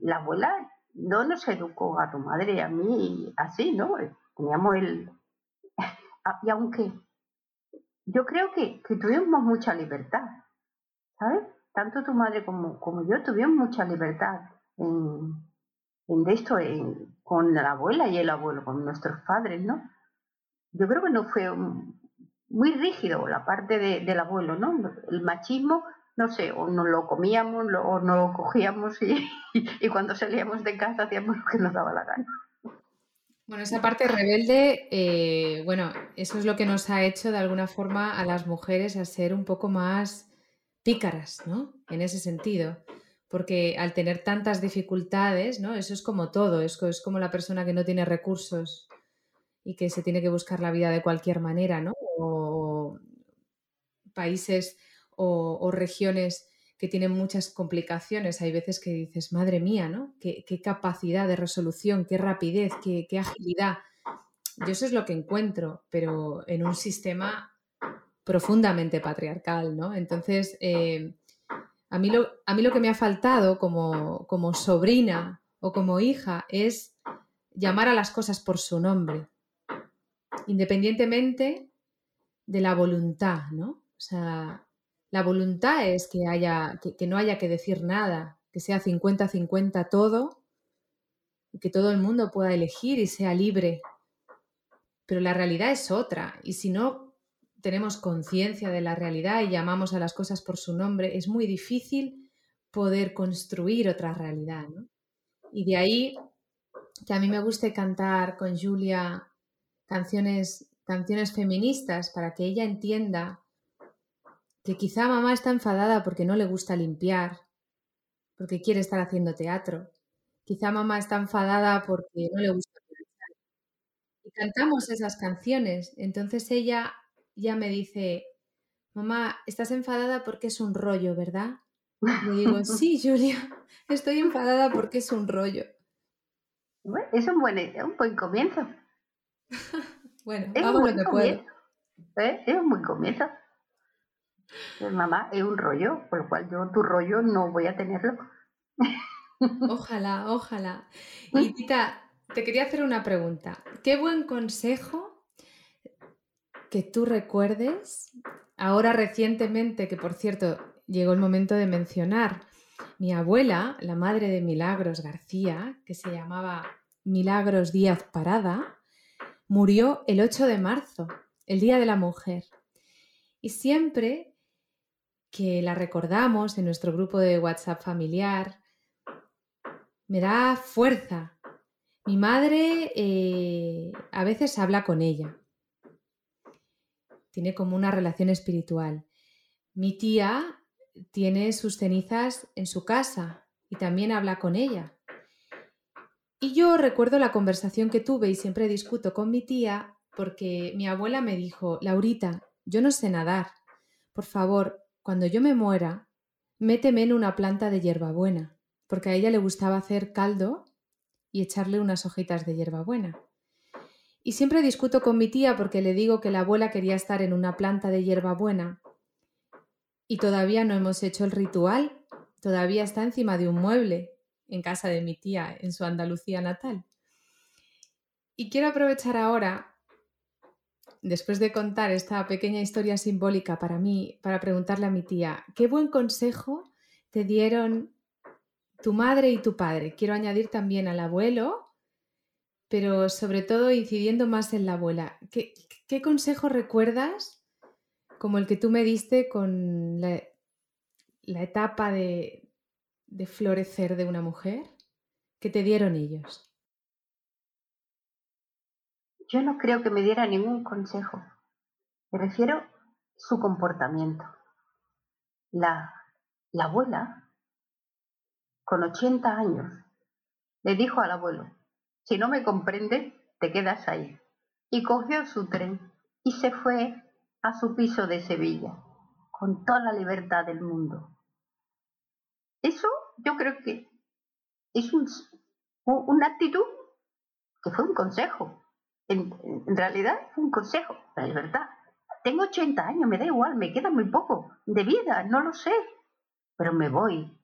B: La abuela no nos educó a tu madre y a mí así, ¿no? Teníamos el, y aunque yo creo que, tuvimos mucha libertad, ¿sabes? Tanto tu madre como, como yo tuvimos mucha libertad en, esto, con la abuela y el abuelo, con nuestros padres, ¿no? Yo creo que no fue muy rígido la parte del abuelo, ¿no? El machismo, no sé, o nos lo comíamos o no lo cogíamos (laughs) y cuando salíamos de casa hacíamos lo que nos daba la gana.
A: Bueno, esa parte rebelde, eh, bueno, eso es lo que nos ha hecho de alguna forma a las mujeres a ser un poco más pícaras, ¿no? En ese sentido. Porque al tener tantas dificultades, ¿no? Eso es como todo, es, es como la persona que no tiene recursos y que se tiene que buscar la vida de cualquier manera, ¿no? O países o regiones que tienen muchas complicaciones. Hay veces que dices, madre mía, ¿no? Qué, capacidad de resolución, qué rapidez, qué, agilidad. Yo eso es lo que encuentro, pero en un sistema profundamente patriarcal, ¿no? Entonces, eh, a, mí lo, a mí lo que me ha faltado como, como sobrina o como hija es llamar a las cosas por su nombre, independientemente de la voluntad, ¿no? O sea, la voluntad es que, haya, que, no haya que decir nada, que sea 50-50 todo, y que todo el mundo pueda elegir y sea libre. Pero la realidad es otra, y si no tenemos conciencia de la realidad y llamamos a las cosas por su nombre, es muy difícil poder construir otra realidad. Y de ahí que a mí me guste cantar con Julia canciones, canciones feministas para que ella entienda que quizá mamá está enfadada porque no le gusta limpiar, porque quiere estar haciendo teatro. Quizá mamá está enfadada porque no le gusta planchar. Y cantamos esas canciones. Entonces ella ya me dice, mamá, estás enfadada porque es un rollo, ¿verdad? Y digo, (laughs) sí, Julia, estoy enfadada porque es un rollo.
B: es un buen, un buen comienzo. (laughs)
A: bueno, es hago lo que puedo.
B: ¿Eh? Es un buen comienzo. Pues, mamá, es un rollo, por lo cual yo tu rollo no voy a tenerlo. (laughs)
A: Ojalá, ojalá. Y Tita, te quería hacer una pregunta. ¿Qué buen consejo que tú recuerdes ahora recientemente, que por cierto llegó el momento de mencionar, mi abuela, la madre de Milagros García, que se llamaba Milagros Díaz Parada, murió el 8 de marzo, el Día de la Mujer. Y siempre que la recordamos en nuestro grupo de WhatsApp familiar, me da fuerza. Mi madre eh, a veces habla con ella. Tiene como una relación espiritual. Mi tía tiene sus cenizas en su casa y también habla con ella. Y yo recuerdo la conversación que tuve y siempre discuto con mi tía porque mi abuela me dijo, Laurita, yo no sé nadar. Por favor, cuando yo me muera, méteme en una planta de hierbabuena, porque a ella le gustaba hacer caldo y echarle unas hojitas de hierbabuena. Y siempre discuto con mi tía porque le digo que la abuela quería estar en una planta de hierbabuena y todavía no hemos hecho el ritual, todavía está encima de un mueble en casa de mi tía en su Andalucía natal. Y quiero aprovechar ahora, después de contar esta pequeña historia simbólica para mí, para preguntarle a mi tía, ¿qué buen consejo te dieron tu madre y tu padre? Quiero añadir también al abuelo, pero sobre todo incidiendo más en la abuela. ¿Qué, consejo recuerdas como el que tú me diste con la, la etapa de, de florecer de una mujer que te dieron ellos?
B: Yo no creo que me diera ningún consejo. Me refiero su comportamiento. La, la abuela, con 80 años, le dijo al abuelo, si no me comprende, te quedas ahí. Y cogió su tren y se fue a su piso de Sevilla, con toda la libertad del mundo. Eso yo creo que es un, una actitud que fue un consejo. En, realidad fue un consejo, la verdad. Tengo 80 años, me da igual, me queda muy poco de vida, no lo sé. Pero me voy,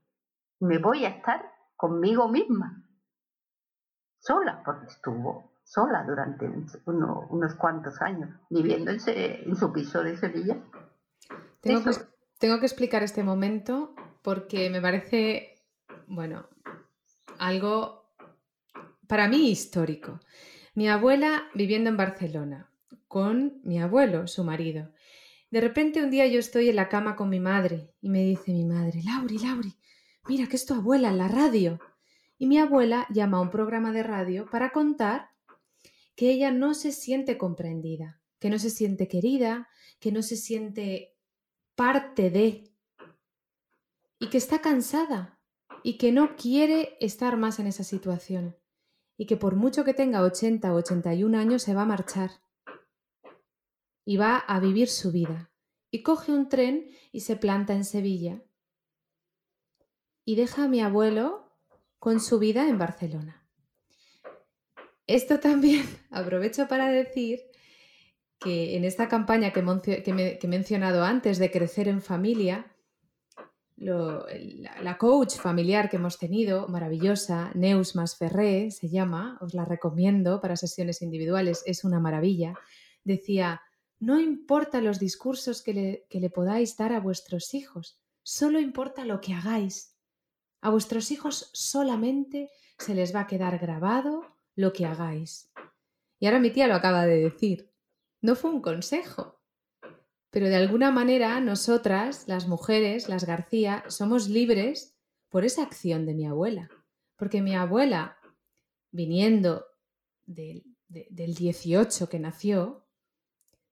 B: me voy a estar conmigo misma. Sola, porque estuvo sola durante unos cuantos años, viviendo en, en su piso de Sevilla.
A: Tengo que, tengo que explicar este momento porque me parece bueno, algo para mí histórico. Mi abuela viviendo en Barcelona, con mi abuelo, su marido. De repente un día yo estoy en la cama con mi madre y me dice mi madre, Lauri, Lauri, mira que es tu abuela en la radio. Y mi abuela llama a un programa de radio para contar que ella no se siente comprendida, que no se siente querida, que no se siente parte de y que está cansada y que no quiere estar más en esa situación y que por mucho que tenga 80 o 81 años se va a marchar. Y va a vivir su vida. Y coge un tren y se planta en Sevilla. Y deja a mi abuelo con su vida en Barcelona. Esto también (laughs) aprovecho para decir que en esta campaña que, que he mencionado antes de crecer en familia, la, coach familiar que hemos tenido, maravillosa, Neus Masferré se llama, os la recomiendo para sesiones individuales, es una maravilla, decía, no importa los discursos que le, que le podáis dar a vuestros hijos, solo importa lo que hagáis. A vuestros hijos solamente se les va a quedar grabado lo que hagáis. Y ahora mi tía lo acaba de decir. No fue un consejo, pero de alguna manera nosotras, las mujeres, las García, somos libres por esa acción de mi abuela. Porque mi abuela, viniendo del, del 18 que nació,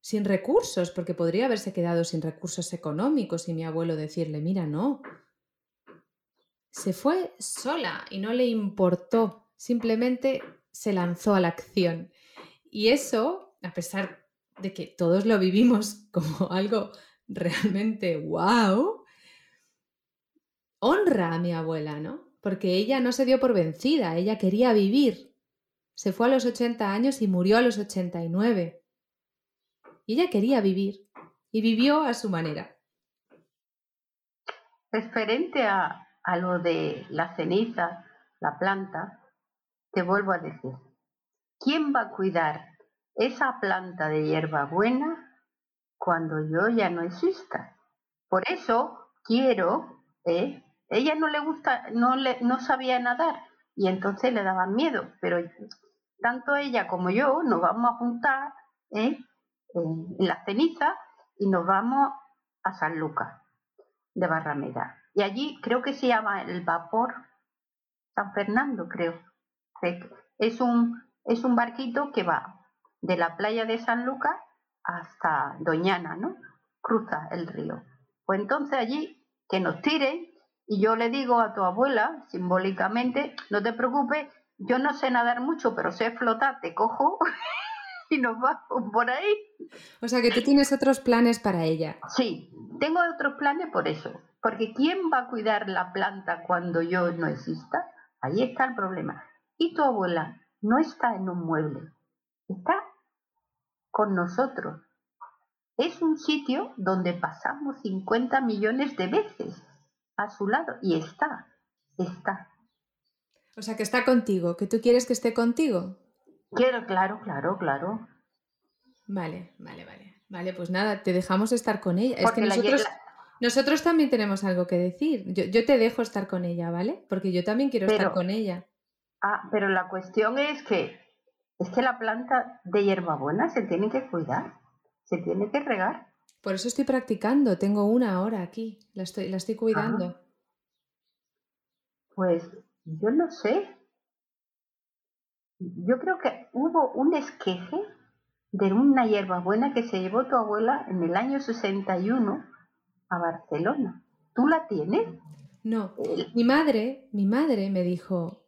A: sin recursos, porque podría haberse quedado sin recursos económicos y mi abuelo decirle, mira, no. Se fue sola y no le importó, simplemente se lanzó a la acción. Y eso, a pesar de que todos lo vivimos (laughs) como algo realmente wow, honra a mi abuela, ¿no? Porque ella no se dio por vencida, ella quería vivir. Se fue a los 80 años y murió a los 89. Y ella quería vivir y vivió a su manera.
B: Referente a, a lo de la ceniza, la planta, te vuelvo a decir, ¿quién va a cuidar esa planta de hierba buena cuando yo ya no exista. Por eso quiero, ¿eh? ella no le gusta, no, le, no sabía nadar y entonces le daban miedo, pero tanto ella como yo nos vamos a juntar ¿eh? en la ceniza y nos vamos a San Lucas de Barrameda. Y allí creo que se llama el vapor San Fernando, creo. Es un, es un barquito que va de la playa de San Lucas hasta Doñana, ¿no? Cruza el río. Pues entonces allí que nos tiren y yo le digo a tu abuela, simbólicamente, no te preocupes, yo no sé nadar mucho, pero sé flotar, te cojo (laughs) y nos vamos por ahí.
A: O sea que tú tienes otros planes para ella.
B: Sí, tengo otros planes por eso. Porque ¿quién va a cuidar la planta cuando yo no exista? Ahí está el problema. Y tu abuela no está en un mueble, está con nosotros. Es un sitio donde pasamos 50 millones de veces a su lado y está, está.
A: O sea, que está contigo, que tú quieres que esté contigo.
B: Quiero, claro, claro, claro.
A: Vale, vale, vale. Vale, pues nada, te dejamos estar con ella. es que nosotros, nosotros también tenemos algo que decir. Yo, te dejo estar con ella, ¿vale? Porque yo también quiero estar con ella.
B: Ah, pero la cuestión es que es que la planta de hierbabuena se tiene que cuidar, se tiene que regar.
A: Por eso estoy practicando, tengo una ahora aquí, la estoy, la estoy cuidando.
B: Pues yo no sé. Yo creo que hubo un esqueje de una hierbabuena que se llevó tu abuela en el año 61 a Barcelona. ¿Tú la tienes?
A: No. Mi madre, mi madre me dijo,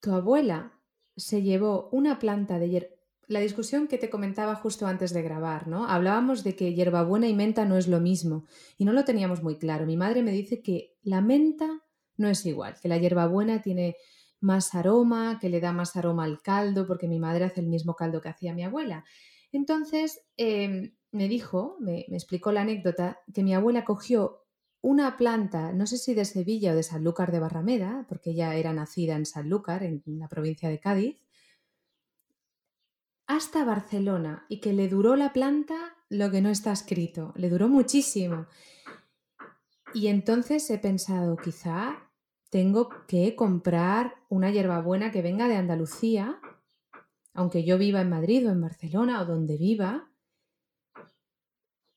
A: tu abuela se llevó una planta de hierba. La discusión que te comentaba justo antes de grabar, ¿no? Hablábamos de que hierbabuena y menta no es lo mismo y no lo teníamos muy claro. Mi madre me dice que la menta no es igual, que la hierbabuena tiene más aroma, que le da más aroma al caldo, porque mi madre hace el mismo caldo que hacía mi abuela. Entonces em, me dijo, me, me explicó la anécdota, que mi abuela cogió una planta, no sé si de Sevilla o de Sanlúcar de Barrameda, porque ella era nacida en Sanlúcar, en la provincia de Cádiz, hasta Barcelona y que le duró la planta lo que no está escrito, le duró muchísimo. Y entonces he pensado, quizá tengo que comprar una hierbabuena que venga de Andalucía, aunque yo viva en Madrid o en Barcelona o donde viva,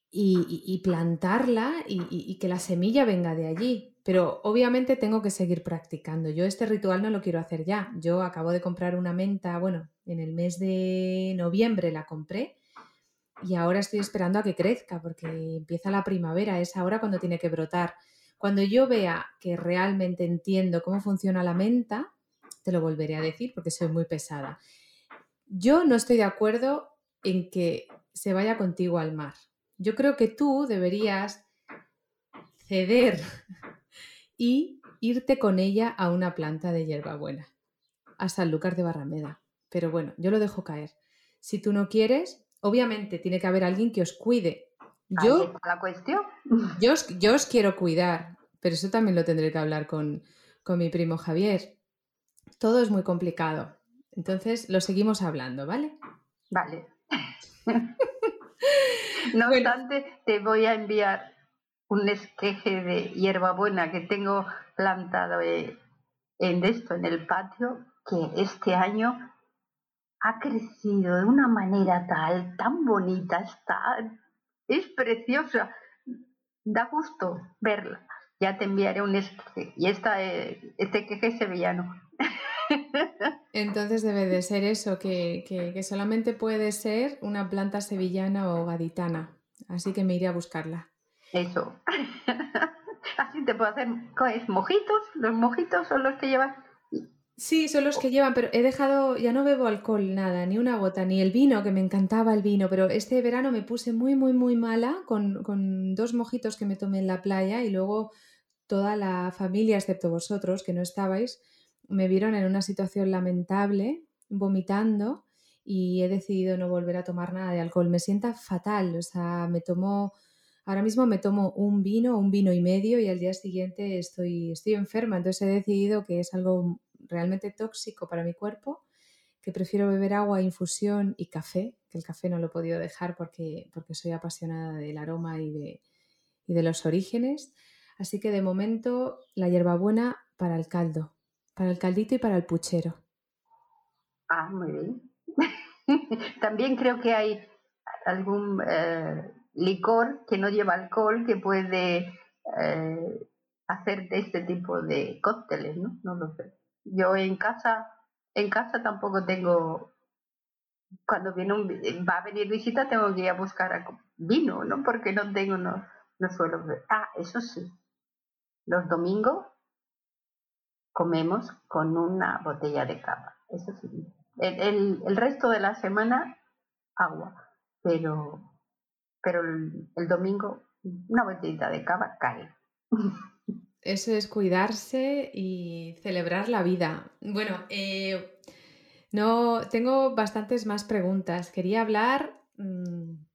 A: y, plantarla y, que la semilla venga de allí. Pero obviamente tengo que seguir practicando. Yo este ritual no lo quiero hacer ya. Yo acabo de comprar una menta, bueno, en el mes de noviembre la compré y ahora estoy esperando a que crezca porque empieza la primavera, es ahora cuando tiene que brotar. Cuando yo vea que realmente entiendo cómo funciona la menta, te lo volveré a decir porque soy muy pesada. Yo no estoy de acuerdo en que se vaya contigo al mar. Yo creo que tú deberías ceder (laughs) y irte con ella a una planta de hierbabuena, a Sanlúcar de Barrameda. Pero bueno, yo lo dejo caer. Si tú no quieres, obviamente tiene que haber alguien que os cuide. Yo,
B: la cuestión. (laughs)
A: Yo, yo, os quiero cuidar, pero eso también lo tendré que hablar con, con mi primo Javier. Todo es muy complicado. Entonces lo seguimos hablando, ¿vale?
B: Vale. (laughs) No obstante, te voy a enviar un esqueje de hierbabuena que tengo plantado en esto, en el patio, que este año ha crecido de una manera tal, tan bonita, está, es preciosa, da gusto verla. Ya te enviaré un esqueje. Y esta, este queje es sevillano. (laughs)
A: Entonces debe de ser eso, que, solamente puede ser una planta sevillana o gaditana. Así que me iré a buscarla.
B: Eso. (laughs) Así te puedo hacer mojitos. Los mojitos son los que llevan.
A: Sí, son los que llevan, pero he dejado, ya no bebo alcohol, nada, ni una gota, ni el vino, que me encantaba el vino, pero este verano me puse muy, muy, muy mala con, con dos mojitos que me tomé en la playa y luego toda la familia, excepto vosotros, que no estabais, me vieron en una situación lamentable, vomitando, y he decidido no volver a tomar nada de alcohol. Me sienta fatal, o sea, me tomo, ahora mismo me tomo un vino, un vino y medio, y al día siguiente estoy, estoy enferma. Entonces he decidido que es algo realmente tóxico para mi cuerpo, que prefiero beber agua, infusión y café, que el café no lo he podido dejar porque, porque soy apasionada del aroma y de, y de los orígenes. Así que de momento la hierbabuena para el caldo, para el caldito y para el puchero.
B: Ah, muy bien. (laughs) También creo que hay algún eh, licor que no lleva alcohol que puede eh, hacer de este tipo de cócteles, ¿no? No lo sé. Yo en casa, en casa tampoco tengo, cuando viene un, va a venir visita tengo que ir a buscar vino, ¿no? Porque no tengo, no, no suelo. Ah, eso sí. los domingos comemos con una botella de cava. Eso sí. El, resto de la semana, agua. Pero, pero el, domingo, una botellita de cava cae. (laughs)
A: Eso es cuidarse y celebrar la vida. Bueno, eh, no, tengo bastantes más preguntas. Quería hablar mm,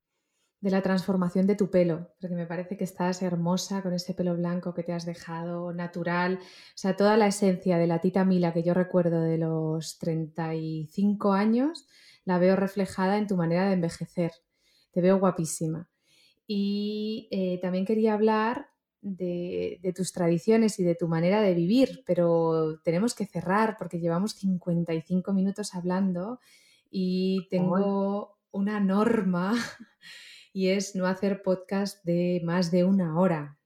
A: de la transformación de tu pelo, porque me parece que estás hermosa con ese pelo blanco que te has dejado, natural. O sea, toda la esencia de la tita Mila que yo recuerdo de los 35 años, la veo reflejada en tu manera de envejecer. Te veo guapísima. Y eh, también quería hablar de, tus tradiciones y de tu manera de vivir, pero tenemos que cerrar porque llevamos 55 minutos hablando y tengo una norma y es no hacer podcast de más de una hora.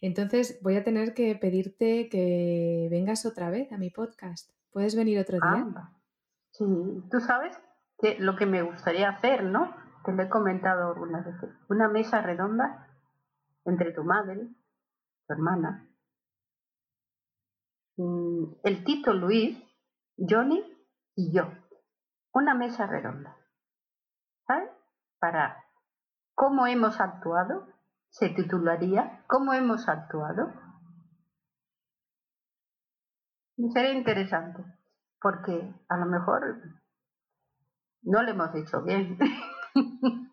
A: Entonces voy a tener que pedirte que vengas otra vez a mi podcast. ¿Puedes venir otro día?
B: sí, tú sabes que lo que me gustaría hacer, ¿no? Te lo he comentado algunas veces. Una mesa redonda entre tu madre, hermana. Mm, el Tito Luis, Johnny y yo. Una mesa redonda. ¿Sabes? Para cómo hemos actuado, se titularía ¿Cómo hemos actuado? Sería interesante, porque a lo mejor no le hemos hecho bien. (laughs)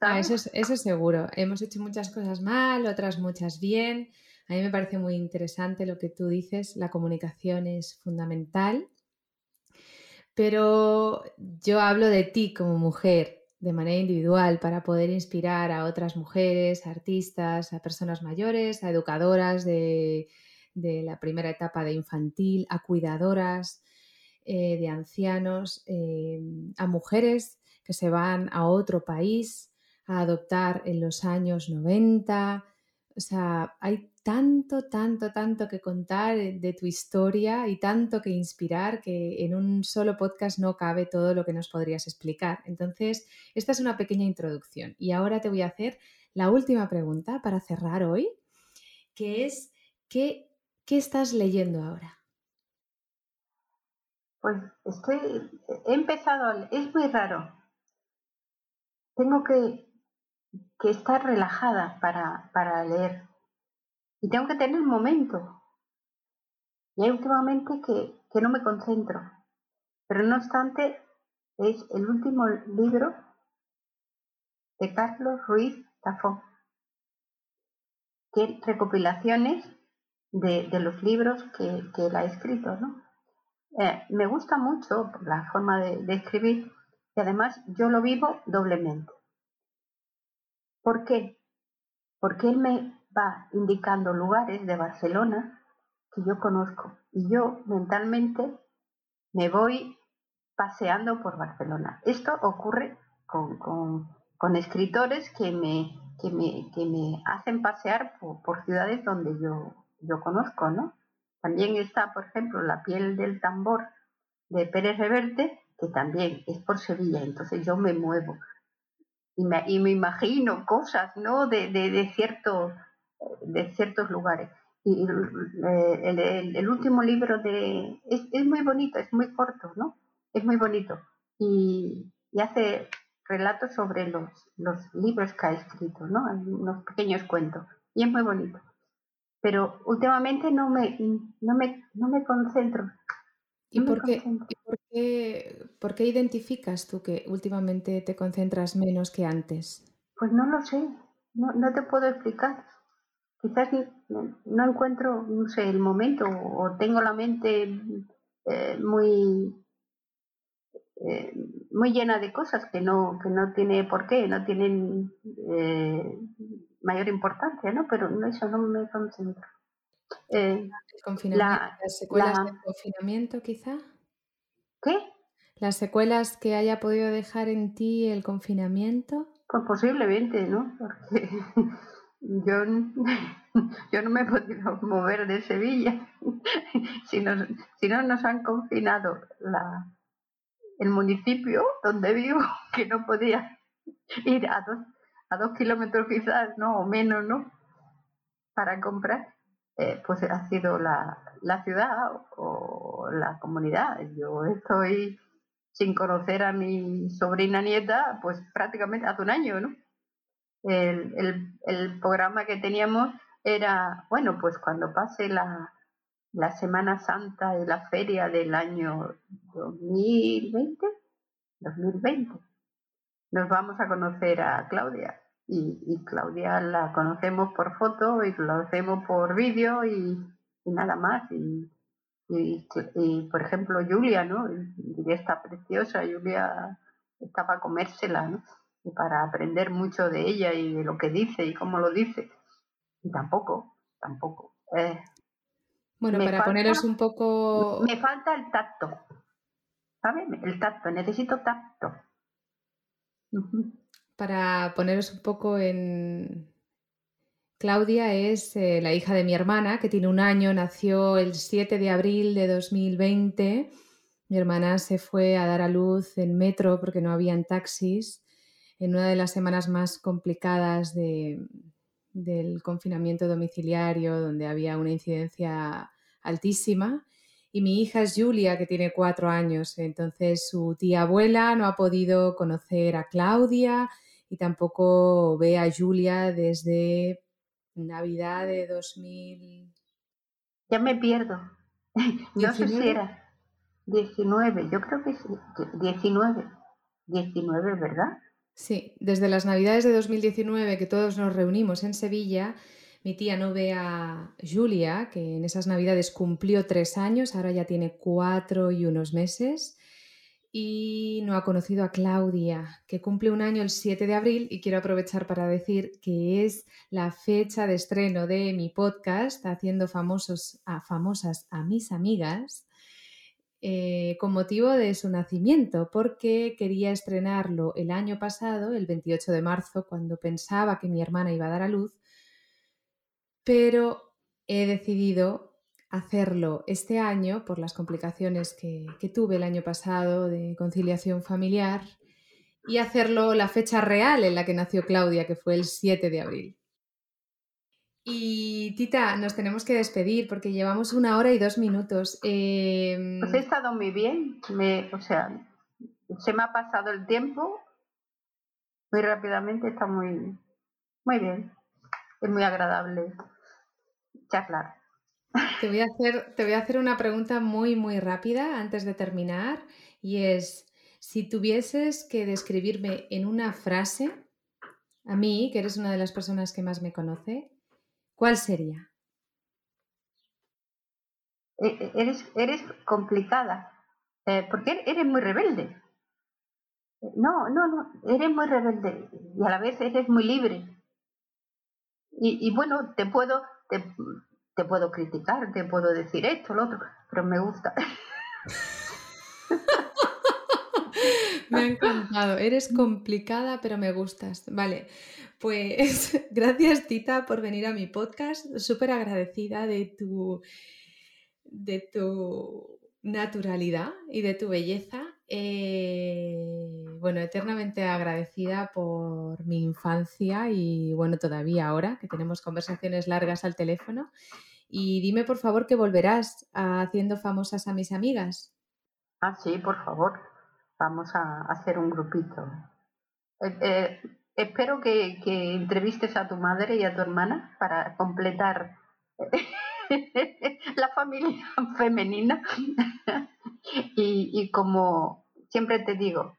A: Ah, eso, es, eso seguro. Hemos hecho muchas cosas mal, otras muchas bien. A mí me parece muy interesante lo que tú dices. La comunicación es fundamental. Pero yo hablo de ti como mujer de manera individual para poder inspirar a otras mujeres, artistas, a personas mayores, a educadoras de, la primera etapa de infantil, a cuidadoras eh, de ancianos, eh, a mujeres que se van a otro país a adoptar en los años 90. O sea, hay tanto, tanto, tanto que contar de tu historia y tanto que inspirar que en un solo podcast no cabe todo lo que nos podrías explicar. Entonces, esta es una pequeña introducción. Y ahora te voy a hacer la última pregunta para cerrar hoy, que es, ¿qué, qué estás leyendo ahora?
B: Pues estoy, he empezado, es muy raro. Tengo que que estar relajada para, para leer. Y tengo que tener un momento. Y hay últimamente que, que no me concentro. Pero no obstante, es el último libro de Carlos Ruiz Tafón, que recopilaciones de, de los libros que, que, él ha escrito. ¿no? Eh, me gusta mucho la forma de escribir y además yo lo vivo doblemente. ¿Por qué? Porque él me va indicando lugares de Barcelona que yo conozco y yo mentalmente me voy paseando por Barcelona. Esto ocurre con, escritores que me, que me, que me hacen pasear por, ciudades donde yo, yo conozco, ¿no? También está, por ejemplo, La piel del tambor de Pérez Reverte, que también es por Sevilla, entonces yo me muevo y me, y me imagino cosas, ¿no? De, de, de, de ciertos lugares. Y el, el, último libro de... Es, es, muy bonito, es muy corto, ¿no? Es muy bonito. Y, y hace relatos sobre los, los libros que ha escrito, ¿no? unos pequeños cuentos. Y es muy bonito. Pero últimamente no me, no me, no me concentro
A: ¿Y, por qué, por, qué, identificas tú que últimamente te concentras menos que antes?
B: Pues no lo sé, no, no te puedo explicar. Quizás no, encuentro, no sé, el momento o tengo la mente eh, muy, eh, muy llena de cosas que no, que no tiene por qué, no tienen eh, mayor importancia, ¿no? Pero eso no me concentro.
A: Eh, ¿Las secuelas del confinamiento quizá?
B: ¿Qué?
A: ¿Las secuelas que haya podido dejar en ti el confinamiento?
B: Pues posiblemente, ¿no? Porque (laughs) yo, (laughs) yo no me he podido mover de Sevilla. (laughs) si, si no nos han confinado la, el municipio donde vivo, que no podía ir a dos, a dos kilómetros quizás, ¿no? O menos, ¿no? Para comprar eh, pues ha sido la, la ciudad o la comunidad. Yo estoy sin conocer a mi sobrina nieta, pues prácticamente hace un año, ¿no? El, el, el programa que teníamos era, bueno, pues cuando pase la, la Semana Santa y la feria del año 2020, 2020, nos vamos a conocer a Claudia. Y, y Claudia la conocemos por foto y la conocemos por vídeo y, y, nada más. Y, y, por ejemplo, Julia, ¿no? Julia está preciosa, Julia está para comérsela, ¿no? Y para aprender mucho de ella y de lo que dice y cómo lo dice. Y tampoco, tampoco. Eh,
A: bueno, para poneros un poco...
B: Me falta el tacto. ¿Sabes? El tacto, necesito tacto.
A: Para poneros un poco en, Claudia es eh, la hija de mi hermana, que tiene un año, nació el 7 de abril de 2020. Mi hermana se fue a dar a luz en metro porque no habían taxis en una de las semanas más complicadas del confinamiento domiciliario, donde había una incidencia altísima. Y mi hija es Julia, que tiene cuatro años. Entonces su tía abuela no ha podido conocer a Claudia y tampoco ve a Julia desde Navidad de 2000.
B: Ya me pierdo. (laughs) No sé si era 19, yo creo que sí, 19. 19, ¿verdad?
A: Sí, desde las Navidades de 2019 que todos nos reunimos en Sevilla, mi tía no ve a Julia, que en esas Navidades cumplió tres años, ahora ya tiene cuatro y unos meses y no ha conocido a Claudia, que cumple un año el 7 de abril y quiero aprovechar para decir que es la fecha de estreno de mi podcast Haciendo famosos a famosas a mis amigas eh, con motivo de su nacimiento, porque quería estrenarlo el año pasado, el 28 de marzo, cuando pensaba que mi hermana iba a dar a luz, pero he decidido hacerlo este año por las complicaciones que, tuve el año pasado de conciliación familiar y hacerlo la fecha real en la que nació Claudia, que fue el 7 de abril. Y Tita, nos tenemos que despedir porque llevamos una hora y dos minutos.
B: Em, pues he estado muy bien, me, o sea, se me ha pasado el tiempo muy rápidamente, está muy, muy bien, es muy agradable charlar.
A: Te voy, a hacer, te voy a hacer una pregunta muy, muy rápida antes de terminar y es, si tuvieses que describirme en una frase, a mí, que eres una de las personas que más me conoce, ¿cuál sería?
B: Eh, eh, eres, eres complicada, eh, porque eres muy rebelde. No, no, no, eres muy rebelde y a la vez eres muy libre. Y, bueno, te puedo, te puedo criticar, te puedo decir esto, lo otro, pero me gusta. (laughs)
A: me ha encantado. Eres complicada, pero me gustas. Vale, pues (laughs) gracias Tita por venir a mi podcast. Súper agradecida de tu, de tu naturalidad y de tu belleza. Eh, bueno, eternamente agradecida por mi infancia y bueno, todavía ahora que tenemos conversaciones largas al teléfono. Y dime, por favor, que volverás haciendo famosas a mis amigas.
B: Ah, sí, por favor. Vamos a hacer un grupito. Eh, eh, espero que, entrevistes a tu madre y a tu hermana para completar (laughs) la familia (laughs) femenina. (laughs) y, y como siempre te digo,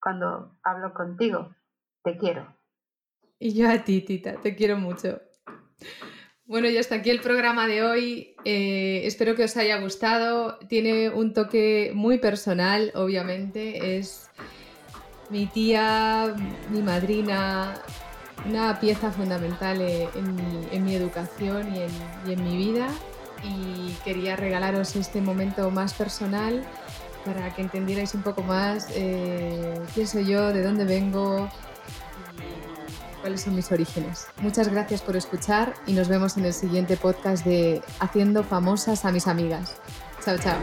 B: cuando hablo contigo, te quiero.
A: Y yo a ti, Tita, te quiero mucho. Bueno, y hasta aquí el programa de hoy. Eh, espero que os haya gustado. Tiene un toque muy personal, obviamente. Es mi tía, mi madrina, una pieza fundamental eh, en mi, educación y en, mi vida. Y quería regalaros este momento más personal para que entendierais un poco más eh, quién soy yo, de dónde vengo, cuáles son mis orígenes. Muchas gracias por escuchar y nos vemos en el siguiente podcast de Haciendo famosas a mis amigas. Chao, chao.